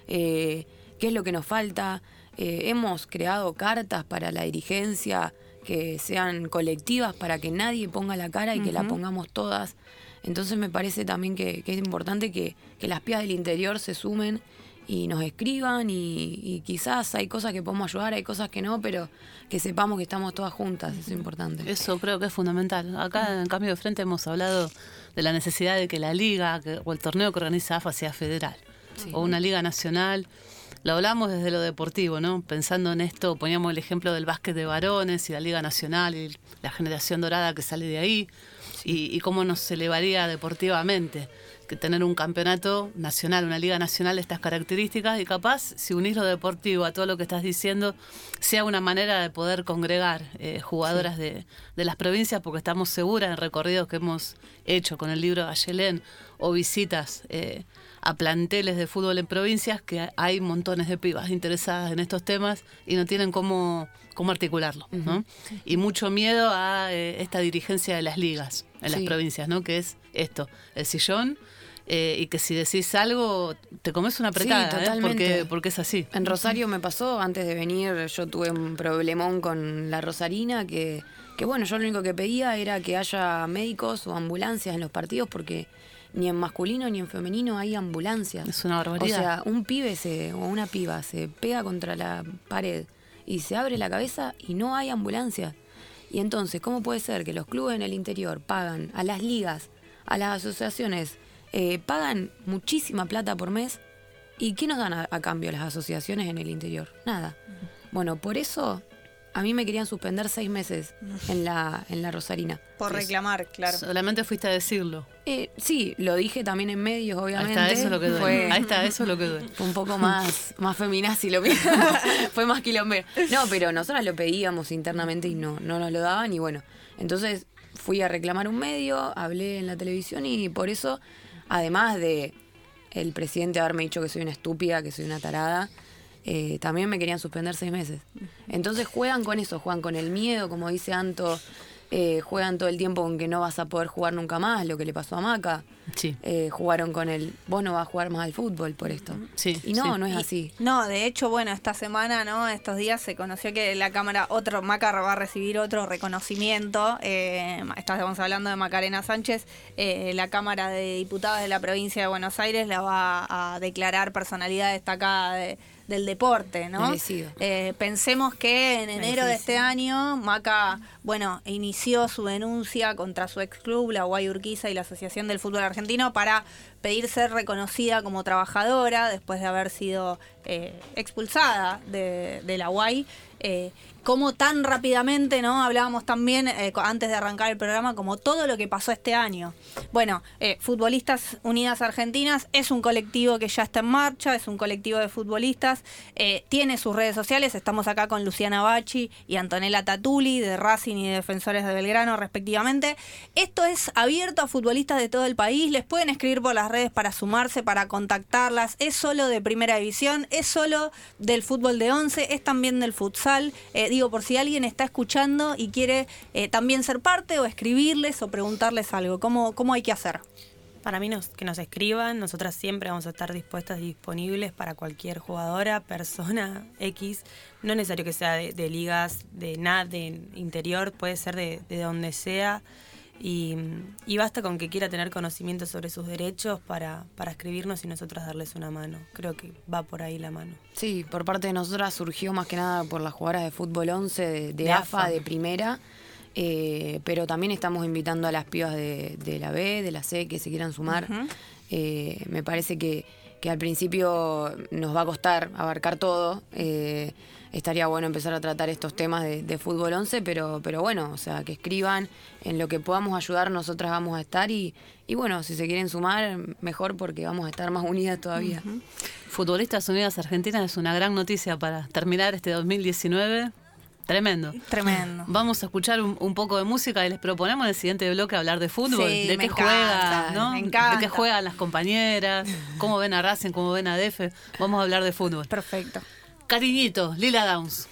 eh, qué es lo que nos falta. Eh, hemos creado cartas para la dirigencia que sean colectivas para que nadie ponga la cara y que la pongamos todas. Entonces me parece también que, que es importante que, que las pibas del interior se sumen y nos escriban y, y quizás hay cosas que podemos ayudar, hay cosas que no, pero que sepamos que estamos todas juntas, eso es importante. Eso creo que es fundamental. Acá en Cambio de Frente hemos hablado de la necesidad de que la liga que- o el torneo que organiza AFA sea federal o una liga nacional. Lo hablamos desde lo deportivo, ¿no? Pensando en esto, poníamos el ejemplo del básquet de varones y la liga nacional y la generación dorada que sale de ahí y, y cómo nos elevaría deportivamente que tener un campeonato nacional, una liga nacional de estas características y capaz, si unís lo deportivo a todo lo que estás diciendo, sea una manera de poder congregar eh, jugadoras de, de las provincias, porque estamos seguras en recorridos que hemos hecho con el libro de Ayelén o visitas eh, a planteles de fútbol en provincias, que hay montones de pibas interesadas en estos temas y no tienen cómo, cómo articularlo. ¿no? Y mucho miedo a eh, esta dirigencia de las ligas en las Sí. provincias, ¿no? que es esto, el sillón. eh, y que si decís algo, te comes una apretada, ¿eh? totalmente. porque, porque es así. En Rosario me pasó, antes de venir yo tuve un problemón con la Rosarina, que, que bueno, yo lo único que pedía era que haya médicos o ambulancias en los partidos, porque ni en masculino ni en femenino hay ambulancias. Es una O barbaridad. sea, un pibe se, o una piba se pega contra la pared y se abre la cabeza y no hay ambulancia. Y entonces, ¿cómo puede ser que los clubes en el interior pagan a las ligas, a las asociaciones, eh, pagan muchísima plata por mes? ¿Y qué nos dan a, a cambio las asociaciones en el interior? Nada. Bueno, por eso a mí me querían suspender seis meses en la, en la Rosarina. Por reclamar, claro. Solamente fuiste a decirlo. Eh, sí, lo dije también en medios, Ahí obviamente. está, eso es lo que duele. Fue- Ahí está, eso es lo que duele. fue un poco más, más feminazi lo mío. *laughs* fue más quilombero. No, pero nosotras lo pedíamos internamente y no, no nos lo daban. Y bueno, entonces fui a reclamar un medio, hablé en la televisión y por eso, además de el presidente haberme dicho que soy una estúpida, que soy una tarada, eh, también me querían suspender seis meses. Entonces juegan con eso, juegan con el miedo, como dice Anto, eh, juegan todo el tiempo con que no vas a poder jugar nunca más, lo que le pasó a Maca. Sí. Eh, jugaron con el, vos no vas a jugar más al fútbol por esto. Sí, Y no, sí. no es Y- así. No, de hecho, bueno, esta semana, ¿no? Estos días se conoció que la Cámara, otro, Maca va a recibir otro reconocimiento. eh, estamos hablando de Macarena Sánchez. eh, la Cámara de Diputados de la provincia de Buenos Aires la va a declarar personalidad destacada de- del deporte, ¿no? Eh, pensemos que en enero de este año Maca, bueno, inició su denuncia contra su ex club, la Guay Urquiza y la Asociación del Fútbol Argentino para pedir ser reconocida como trabajadora después de haber sido eh, expulsada de, la Guay. Eh, como tan rápidamente, ¿no? Hablábamos también eh, antes de arrancar el programa, como todo lo que pasó este año. Bueno, eh, Futbolistas Unidas Argentinas es un colectivo que ya está en marcha, es un colectivo de futbolistas, tiene sus redes sociales, estamos acá con Luciana Bachi y Antonella Tatuli de Racing y Defensores de Belgrano respectivamente. Esto es abierto a futbolistas de todo el país, les pueden escribir por las redes para sumarse, para contactarlas, es solo de primera división, es solo del fútbol de 11, es también del futsal. Eh, digo, por si alguien está escuchando y quiere eh, también ser parte o escribirles o preguntarles algo, ¿cómo, cómo hay que hacer? Para mí nos, que nos escriban, nosotras siempre vamos a estar dispuestas y disponibles para cualquier jugadora, persona X. No es necesario que sea de, ligas, de nada, de interior, puede ser de donde sea. Y, y basta con que quiera tener conocimiento sobre sus derechos para, para escribirnos y nosotras darles una mano. Creo que va por ahí la mano. Sí, por parte de nosotras surgió más que nada por las jugadoras de fútbol 11, de, de De AFA, AFA. de primera. eh, pero también estamos invitando a las pibas de, de la B, de la C, que se quieran sumar. Eh, me parece que, que al principio nos va a costar abarcar todo. eh, estaría bueno empezar a tratar estos temas de, de fútbol 11, pero, pero bueno, o sea, que escriban en lo que podamos ayudar, nosotras vamos a estar y, y bueno, si se quieren sumar, mejor porque vamos a estar más unidas todavía. Futbolistas Unidas Argentinas es una gran noticia para terminar este 2019. Tremendo. Tremendo. Vamos a escuchar un, un poco de música y les proponemos en el siguiente bloque hablar de fútbol, Sí, de qué juega, ¿no? De qué juegan las compañeras, cómo ven a Racing, cómo ven a Defe. Vamos a hablar de fútbol. Perfecto. Cariñito, Lila Downs.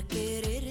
Por quererte,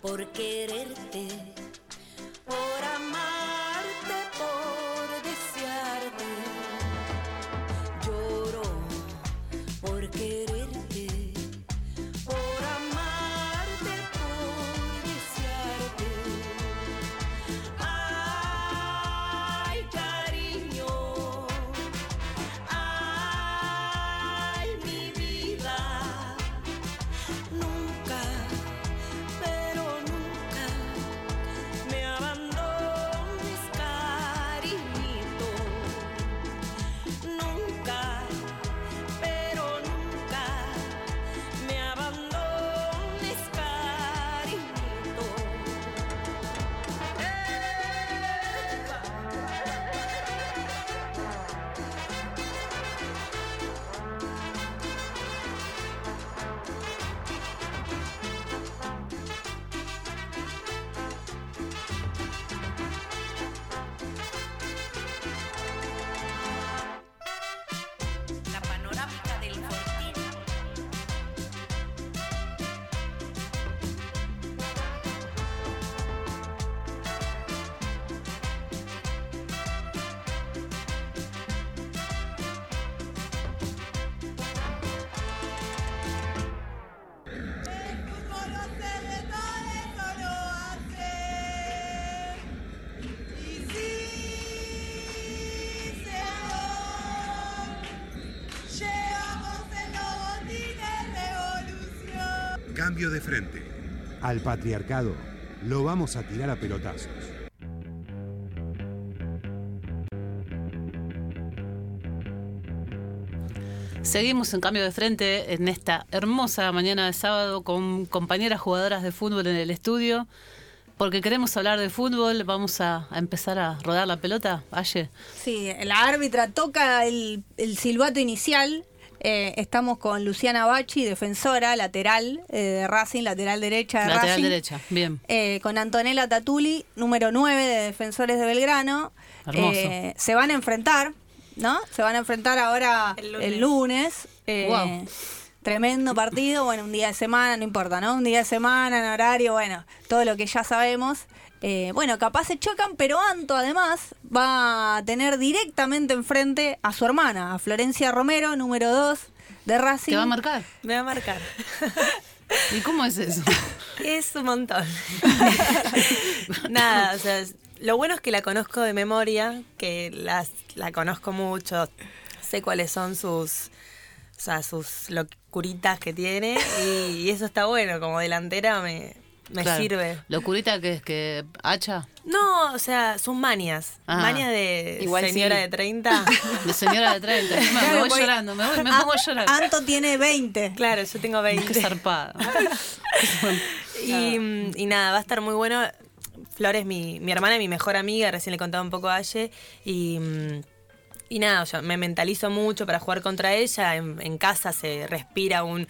por quererte, Cambio de frente. Al patriarcado lo vamos a tirar a pelotazos. Seguimos en cambio de frente en esta hermosa mañana de sábado con compañeras jugadoras de fútbol en el estudio. Porque queremos hablar de fútbol, vamos a, a empezar a rodar la pelota. Aye. Sí, la árbitra toca el, el silbato inicial. Eh, estamos con Luciana Bachi, defensora, lateral eh, de Racing, lateral derecha de Lateral Racing. derecha, bien. Eh, con Antonella Tatuli, número 9 de Defensores de Belgrano. Hermoso. Eh, se van a enfrentar, ¿no? Se van a enfrentar ahora El el lunes. lunes. Eh. Tremendo partido, bueno, un día de semana, no importa, ¿no? Un día de semana, en horario, bueno, todo lo que ya sabemos. Eh, bueno, capaz se chocan, pero Anto además va a tener directamente enfrente a su hermana, a Florencia Romero, número 2 de Racing. ¿Te va a marcar? Me va a marcar. *laughs* ¿Y cómo es eso? Es un montón. *laughs* Nada, o sea, es- lo bueno es que la conozco de memoria, que las, la conozco mucho, sé cuáles son sus, o sea, sus locuritas que tiene y, y eso está bueno, como delantera me, me Claro. sirve. ¿Locurita que es que hacha? No, o sea, sus manias, Ah. manias de Igual señora sí. de 30. *laughs* De señora de 30. Encima me Claro, voy llorando, me, voy, me A- pongo a llorar. Anto tiene 20. claro, yo tengo Qué 20. *laughs* zarpada. Y, y nada, va a estar muy bueno. Flor es mi, mi hermana y mi mejor amiga, recién le contaba un poco a Aye. Y, y nada, yo me mentalizo mucho para jugar contra ella. En, en casa se respira un.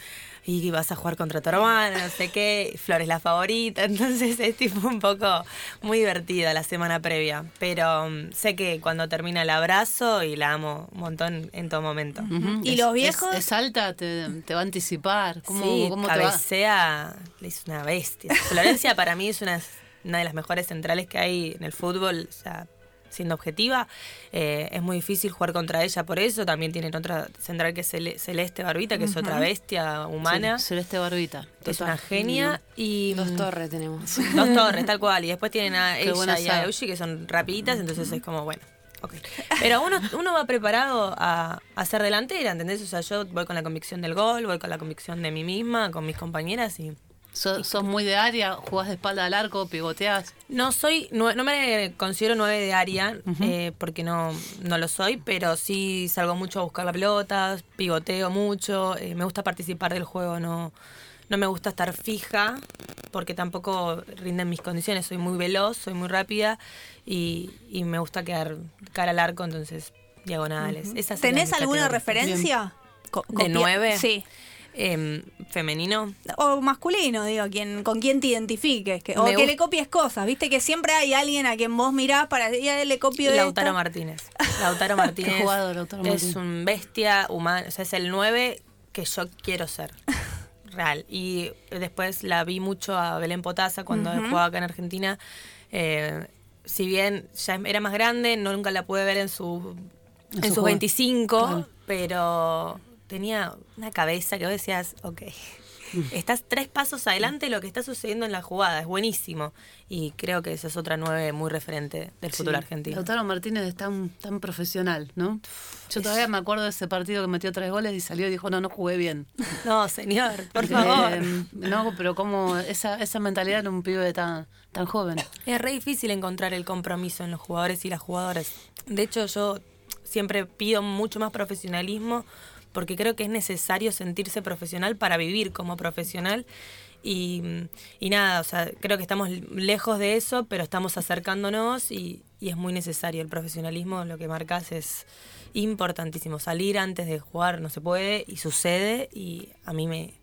Y vas a jugar contra tu hermana, no sé qué. Flor es la favorita. *laughs* Entonces es tipo un poco muy divertida la semana previa. Pero mm, sé que cuando termina el abrazo y la amo un montón en todo momento. ¿Y Es- los viejos? Es, es alta, te, te va a anticipar. ¿Cómo, sí, cómo te va? cabecea, es una bestia. Florencia para mí es una, una de las mejores centrales que hay en el fútbol, o sea, siendo objetiva. Eh, es muy difícil jugar contra ella por eso. También tienen otra central que es Cele- Celeste Barbita, que es otra bestia humana. Sí, Celeste Barbita. es total. una genia. Y Dos torres tenemos. *laughs* Dos torres, tal cual. Y después tienen a Qué ella y a. Eushi, que son rapiditas, entonces es como, bueno. ok. *laughs* Pero uno, uno va preparado a, a ser delantera, ¿entendés? O sea, yo voy con la convicción del gol, voy con la convicción de mí misma, con mis compañeras y So- sos muy de área, jugás de espalda al arco, pivoteás. No soy, nue- no me considero nueve de área, eh, porque no, no lo soy, pero sí salgo mucho a buscar la pelota, pivoteo mucho, eh, me gusta participar del juego, no, no me gusta estar fija, porque tampoco rinden mis condiciones, soy muy veloz, soy muy rápida y, y me gusta quedar cara al arco, entonces diagonales. Esa sería ¿Tenés alguna categoría. referencia? Co- ¿De nueve? Sí. Em, femenino. O masculino, digo, quien, con quien te identifiques. Que, o Me que le copies cosas. Viste que siempre hay alguien a quien vos mirás para él le copio Lautaro esto. Martínez. *laughs* Lautaro Martínez. jugador, Lautaro Es Martínez. un bestia humano. O sea, es el 9 que yo quiero ser. *laughs* real. Y después la vi mucho a Belén Potasa cuando jugaba acá en Argentina. Eh, si bien ya era más grande, no nunca la pude ver en, su, En en, su sus juego. 25, Claro. pero tenía una cabeza que vos decías, ok, estás tres pasos adelante de lo que está sucediendo en la jugada, es buenísimo. Y creo que esa es otra nueve muy referente del fútbol Sí. argentino. Lautaro Martínez es tan, tan profesional, ¿no? Yo todavía me acuerdo de ese partido que metió tres goles y salió y dijo, no, no jugué bien. No, señor, *laughs* por favor. Eh, no, pero como esa, esa mentalidad en un pibe tan, tan joven. Es re difícil encontrar el compromiso en los jugadores y las jugadoras. De hecho, yo siempre pido mucho más profesionalismo porque creo que es necesario sentirse profesional para vivir como profesional. Y, y nada, o sea, creo que estamos lejos de eso, pero estamos acercándonos y, y es muy necesario el profesionalismo. Lo que marcas es importantísimo. Salir antes de jugar no se puede y sucede y a mí me,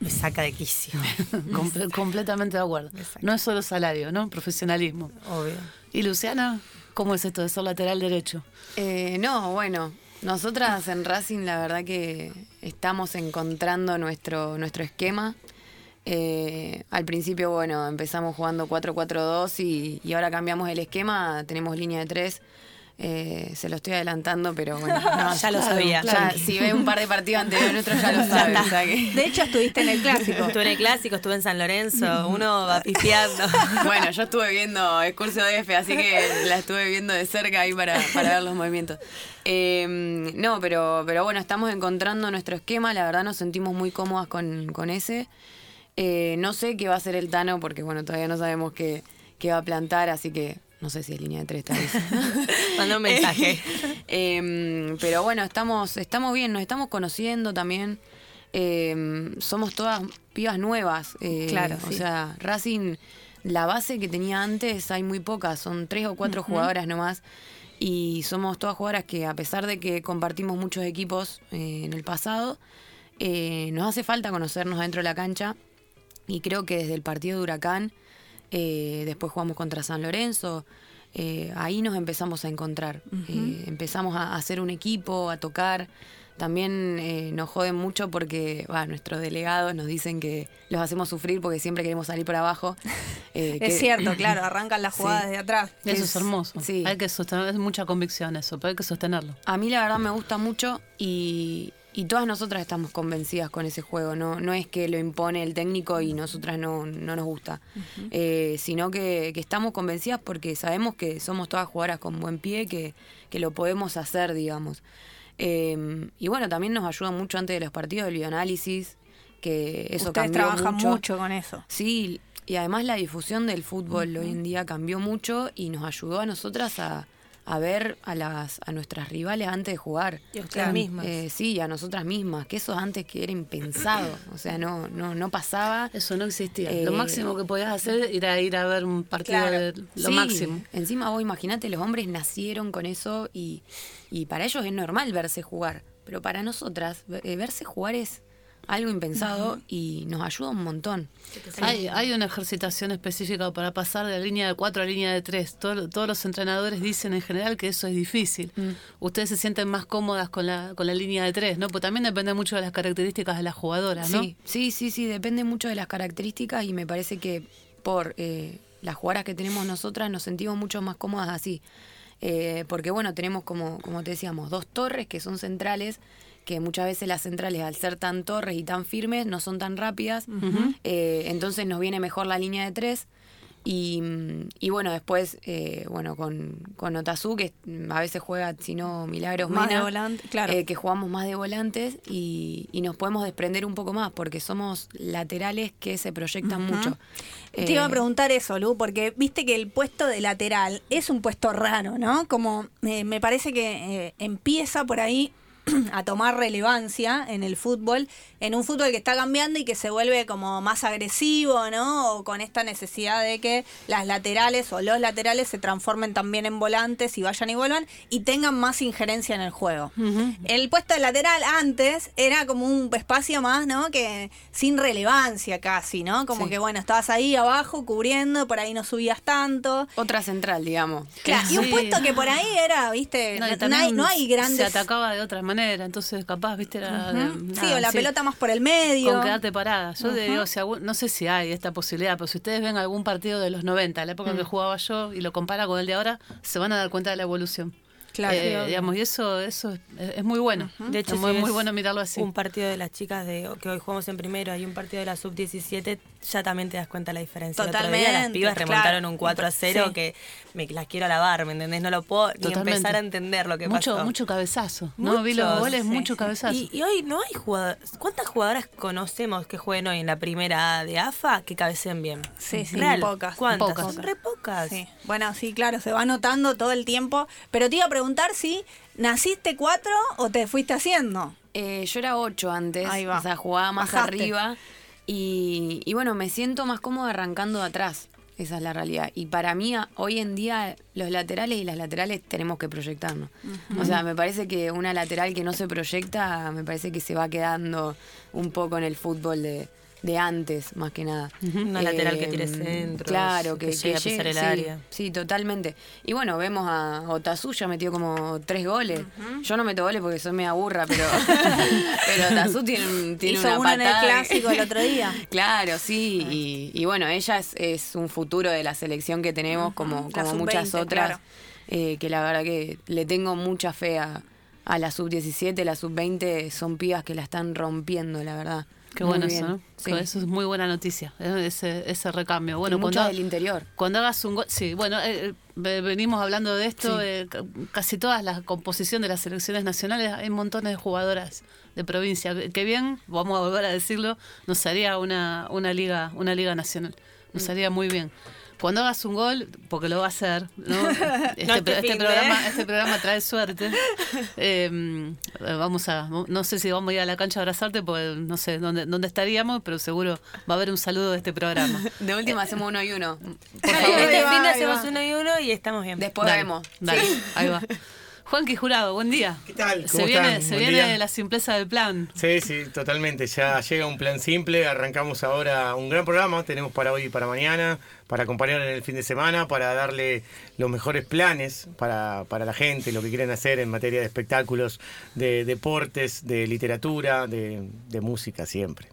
me saca de quicio. *laughs* Comple- completamente de acuerdo. No es solo salario, ¿no? Profesionalismo. Obvio. ¿Y Luciana? ¿Cómo es esto de ser lateral derecho? Eh, no, bueno, nosotras en Racing la verdad que estamos encontrando nuestro, nuestro esquema. Eh, al principio, bueno, empezamos jugando 4-4-2 y, y ahora cambiamos el esquema, tenemos línea de 3. Eh, se lo estoy adelantando, pero bueno, *laughs* no, Ya lo sabía. ya, si ve un par de partidos anteriores nuestros ya lo sabe. o sea que- De hecho, estuviste en el clásico. Estuve en el clásico, estuve en San Lorenzo, uno va pisteando. *laughs* Bueno, yo estuve viendo el curso de F, así que la estuve viendo de cerca ahí para, para ver los movimientos. Eh, no, pero, pero bueno, estamos encontrando nuestro esquema, la verdad nos sentimos muy cómodas con, con ese. Eh, no sé qué va a hacer el Tano, porque bueno, todavía no sabemos qué, qué va a plantar, así que no sé si es línea de tres tal *laughs* vez. Manda un mensaje. *laughs* Eh, pero bueno, estamos, estamos bien, nos estamos conociendo también. Eh, somos todas pibas nuevas. eh, Claro, O sí. sea, Racing, la base que tenía antes hay muy pocas, son tres o cuatro jugadoras nomás. Y somos todas jugadoras que a pesar de que compartimos muchos equipos eh, en el pasado, eh, nos hace falta conocernos dentro de la cancha. Y creo que desde el partido de Huracán, eh, después jugamos contra San Lorenzo, eh, ahí nos empezamos a encontrar. Eh, empezamos a hacer un equipo, a tocar. También eh, nos joden mucho porque bah, nuestros delegados nos dicen que los hacemos sufrir porque siempre queremos salir por abajo. *laughs* Eh, que- Es *laughs* cierto, claro, arrancan las *laughs* Sí. jugadas desde atrás. Eso Es- es hermoso. sí. Hay que sostener, es mucha convicción eso, pero hay que sostenerlo. A mí la verdad me gusta mucho y, y todas nosotras estamos convencidas con ese juego. No, no es que lo impone el técnico y nosotras no, no nos gusta, Eh, sino que, que estamos convencidas porque sabemos que somos todas jugadoras con buen pie, que, que lo podemos hacer, digamos. Eh, y bueno, también nos ayuda mucho antes de los partidos el bioanálisis, que eso Ustedes trabajan mucho. mucho con eso. Sí, y además la difusión del fútbol hoy en día cambió mucho y nos ayudó a nosotras a, a ver a las a nuestras rivales antes de jugar. Y a ustedes mismas. Eh, sí, a nosotras mismas, que eso antes que era impensado, o sea, no no no pasaba. Eso no existía. Eh, lo máximo que podías hacer era ir a ver un partido Claro. de lo Sí, máximo. Encima vos imagínate, los hombres nacieron con eso y, y para ellos es normal verse jugar, pero para nosotras verse jugar es algo impensado y nos ayuda un montón. Hay, hay una ejercitación específica para pasar de la línea de 4 a la línea de 3. todos los entrenadores dicen en general que eso es difícil. Mm. Ustedes se sienten más cómodas con la, con la línea de 3, ¿no? Pues también depende mucho de las características de las jugadoras, ¿no? Sí, sí, sí, sí, depende mucho de las características y me parece que por eh, las jugadoras que tenemos nosotras nos sentimos mucho más cómodas así. Eh, porque bueno, tenemos como, como te decíamos, dos torres que son centrales, que muchas veces las centrales al ser tan torres y tan firmes no son tan rápidas, Eh, entonces nos viene mejor la línea de tres. Y, y bueno, después, eh, bueno, con, con Otazu, que a veces juega, si no, Milagros Más de Mena, volante, claro. eh, que jugamos más de volantes y, y nos podemos desprender un poco más, porque somos laterales que se proyectan mucho. Te iba a preguntar eso, Lu, porque viste que el puesto de lateral es un puesto raro, ¿no? Como me parece que empieza por ahí *clears throat* a tomar relevancia en el fútbol, en un fútbol que está cambiando y que se vuelve como más agresivo, ¿no? O con esta necesidad de que las laterales o los laterales se transformen también en volantes y vayan y vuelvan y tengan más injerencia en el juego. El puesto de lateral antes era como un espacio más, ¿no? Que sin relevancia casi, ¿no? Como Sí. que bueno, estabas ahí abajo cubriendo, por ahí no subías tanto. Otra central, digamos. Claro, y un puesto que por ahí era, viste, No, hay, no hay Se grandes. atacaba de otra manera. Manera, entonces capaz, viste, era de-. Sí, o la sí, pelota más por el medio. Con quedarte parada. Yo te digo, si algún- no sé si hay esta posibilidad, pero si ustedes ven algún partido de los 90, la época Mm. que jugaba yo, y lo compara con el de ahora, se van a dar cuenta de la evolución. Claro. Eh, digamos, y eso, eso es, es muy bueno. De hecho, es muy, muy bueno mirarlo así. Un partido de las chicas de que hoy jugamos en primero, hay un partido de la sub-17, ya también te das cuenta la diferencia. El otro día las Totalmente, pibas claro. remontaron un 4 a 0 Sí. que me las quiero alabar, ¿me entendés? No lo puedo ni Totalmente. empezar a entender lo que mucho, pasó. mucho cabezazo. No vi los goles, sí, mucho sí. cabezazo. Y, y hoy no hay jugadoras. ¿Cuántas jugadoras conocemos que jueguen hoy en la primera A de AFA que cabeceen bien? Sí, sí, Real. pocas. ¿Cuántas? Pocas. Son re pocas. Sí. Bueno, sí, claro, se va notando todo el tiempo. Pero te iba a preguntar si naciste cuatro o te fuiste haciendo. Eh, yo era 8 antes, Ahí va. o sea, jugaba más Bajaste. arriba y, y bueno, me siento más cómoda arrancando de atrás. Esa es la realidad. Y para mí, hoy en día, los laterales y las laterales tenemos que proyectarnos. O sea, me parece que una lateral que no se proyecta, me parece que se va quedando un poco en el fútbol de, de antes, más que nada. Una lateral que tire Em, centros, Claro, que, que llegue a pisar el sí, área. Sí, totalmente. Y bueno, vemos a Otazu, ya metió como tres goles. Yo no meto goles porque soy media burra, pero, *laughs* pero Otazu tiene, un- tiene Hizo una uno en el patada que- clásico el otro día. *laughs* Claro, sí, y, y bueno, ella es, es un futuro de la selección que tenemos, como, como muchas sub-20, otras, claro. eh, que la verdad que le tengo mucha fe a, a la sub-17, la sub-20 son pibas que la están rompiendo, la verdad. Qué Muy bueno bien, eso, ¿no? sí. Eso es muy buena noticia, ¿eh? ese, ese recambio. Y Bueno, muchas cuando, del interior. cuando hagas un gol, sí, bueno, eh, eh, ve- venimos hablando de esto, Sí. eh, ca- casi todas las composición de las selecciones nacionales, hay montones de jugadoras de provincia. Que bien, vamos a volver a decirlo, nos haría una, una liga, una liga nacional. Nos Mm. haría muy bien. Cuando hagas un gol, porque lo va a hacer, ¿no? *laughs* Este, este este programa, este programa trae suerte. Eh, vamos a, no sé si vamos a ir a la cancha a abrazarte, porque no sé dónde, dónde estaríamos, pero seguro va a haber un saludo de este programa. De última hacemos uno y uno. Por Este favor. Va, fin hacemos va. uno y uno y estamos bien. Después Dale, vemos. Dale, ahí va. Juanqui Jurado, buen día. ¿Qué tal? Se ¿Cómo viene, están? se Buen viene día. la simpleza del plan. Sí, sí, totalmente. Ya llega un plan simple. Arrancamos ahora un gran programa. Tenemos para hoy y para mañana, para acompañar en el fin de semana, para darle los mejores planes para, para la gente, lo que quieren hacer en materia de espectáculos, de deportes, de literatura, de, de música siempre.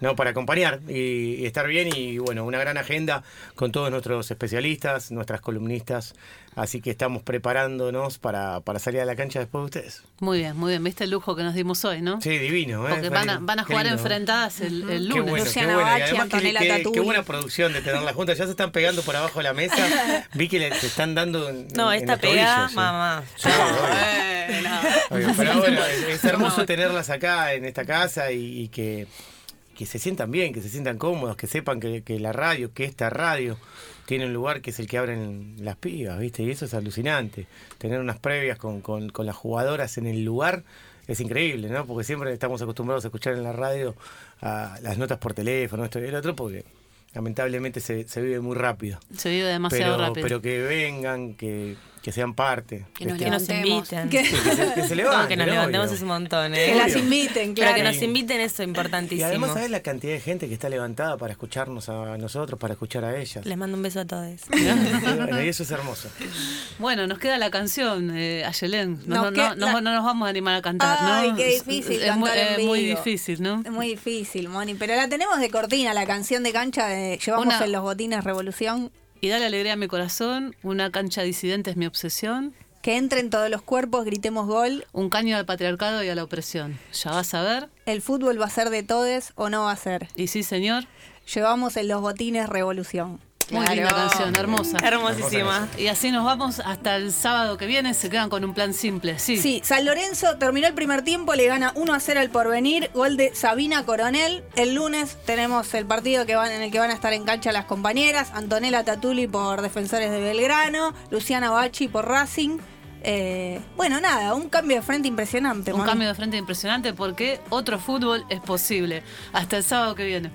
No, para acompañar y, y estar bien y bueno, una gran agenda con todos nuestros especialistas, nuestras columnistas, así que estamos preparándonos para, para salir a la cancha después de ustedes. Muy bien, muy bien. ¿Viste el lujo que nos dimos hoy, no? Sí, divino, ¿eh? Porque van a, van a Qué jugar lindo. enfrentadas el, el Qué lunes. bueno, Luciana qué bueno. Bachi, qué- Antonella qué, qué buena producción de tenerla juntas. Ya se están pegando por abajo de la mesa. *laughs* Vi que le, se están dando. en- No, en esta pegada, tobillos, sí. mamá. Sí, bueno. Obvio, Pero bueno, es, es hermoso tenerlas acá en esta casa y, y que, que se sientan bien, que se sientan cómodos, que sepan que, que la radio, que esta radio tiene un lugar que es el que abren las pibas, ¿viste? Y eso es alucinante. Tener unas previas con, con, con las jugadoras en el lugar es increíble, ¿no? Porque siempre estamos acostumbrados a escuchar en la radio a las notas por teléfono, esto y el otro, porque lamentablemente se, se vive muy rápido. Se vive demasiado Pero, rápido. pero que vengan, que, que sean parte. Que nos de Que nos este- Levantemos. inviten. Que- que se, que se *laughs* No, levanten, que nos levantemos obvio. es un montón, Que ¿eh? las Obvio. inviten, Pero claro. que nos inviten, eso es Y importantísimo. además, ¿sabes la cantidad de gente que está levantada para escucharnos a nosotros, para escuchar a ellas? Les mando un beso a todos. Y bueno, y eso es hermoso. Bueno, nos queda la canción, eh, Ayelén. No, Nos no, no, la- no nos vamos a animar a cantar, ¿no? Ay, qué Es- difícil es, muy, cantar en es muy vivo. difícil, ¿no? Es muy difícil, Moni. Pero la tenemos de cortina, la canción de cancha de Llevamos Una- en los botines Revolución. Y dale alegría a mi corazón, una cancha disidente es mi obsesión, Que entren todos los cuerpos, gritemos gol. un caño al patriarcado y a la opresión. Ya vas a ver, El fútbol va a ser de todes o no va a ser. y sí, señor, Llevamos en los botines Revolución. Muy Claro. linda canción, hermosa. Hermosísima. Y así nos vamos hasta el sábado que viene, se quedan con un plan simple, sí. Sí, San Lorenzo terminó el primer tiempo, le gana 1 a 0 al porvenir, gol de Sabina Coronel. El lunes tenemos el partido que van, en el que van a estar en cancha las compañeras, Antonella Tatuli por Defensores de Belgrano, Luciana Bachi por Racing. Eh, bueno, nada, un cambio de frente impresionante. Un cambio de frente impresionante porque otro fútbol es posible. Hasta el sábado que viene.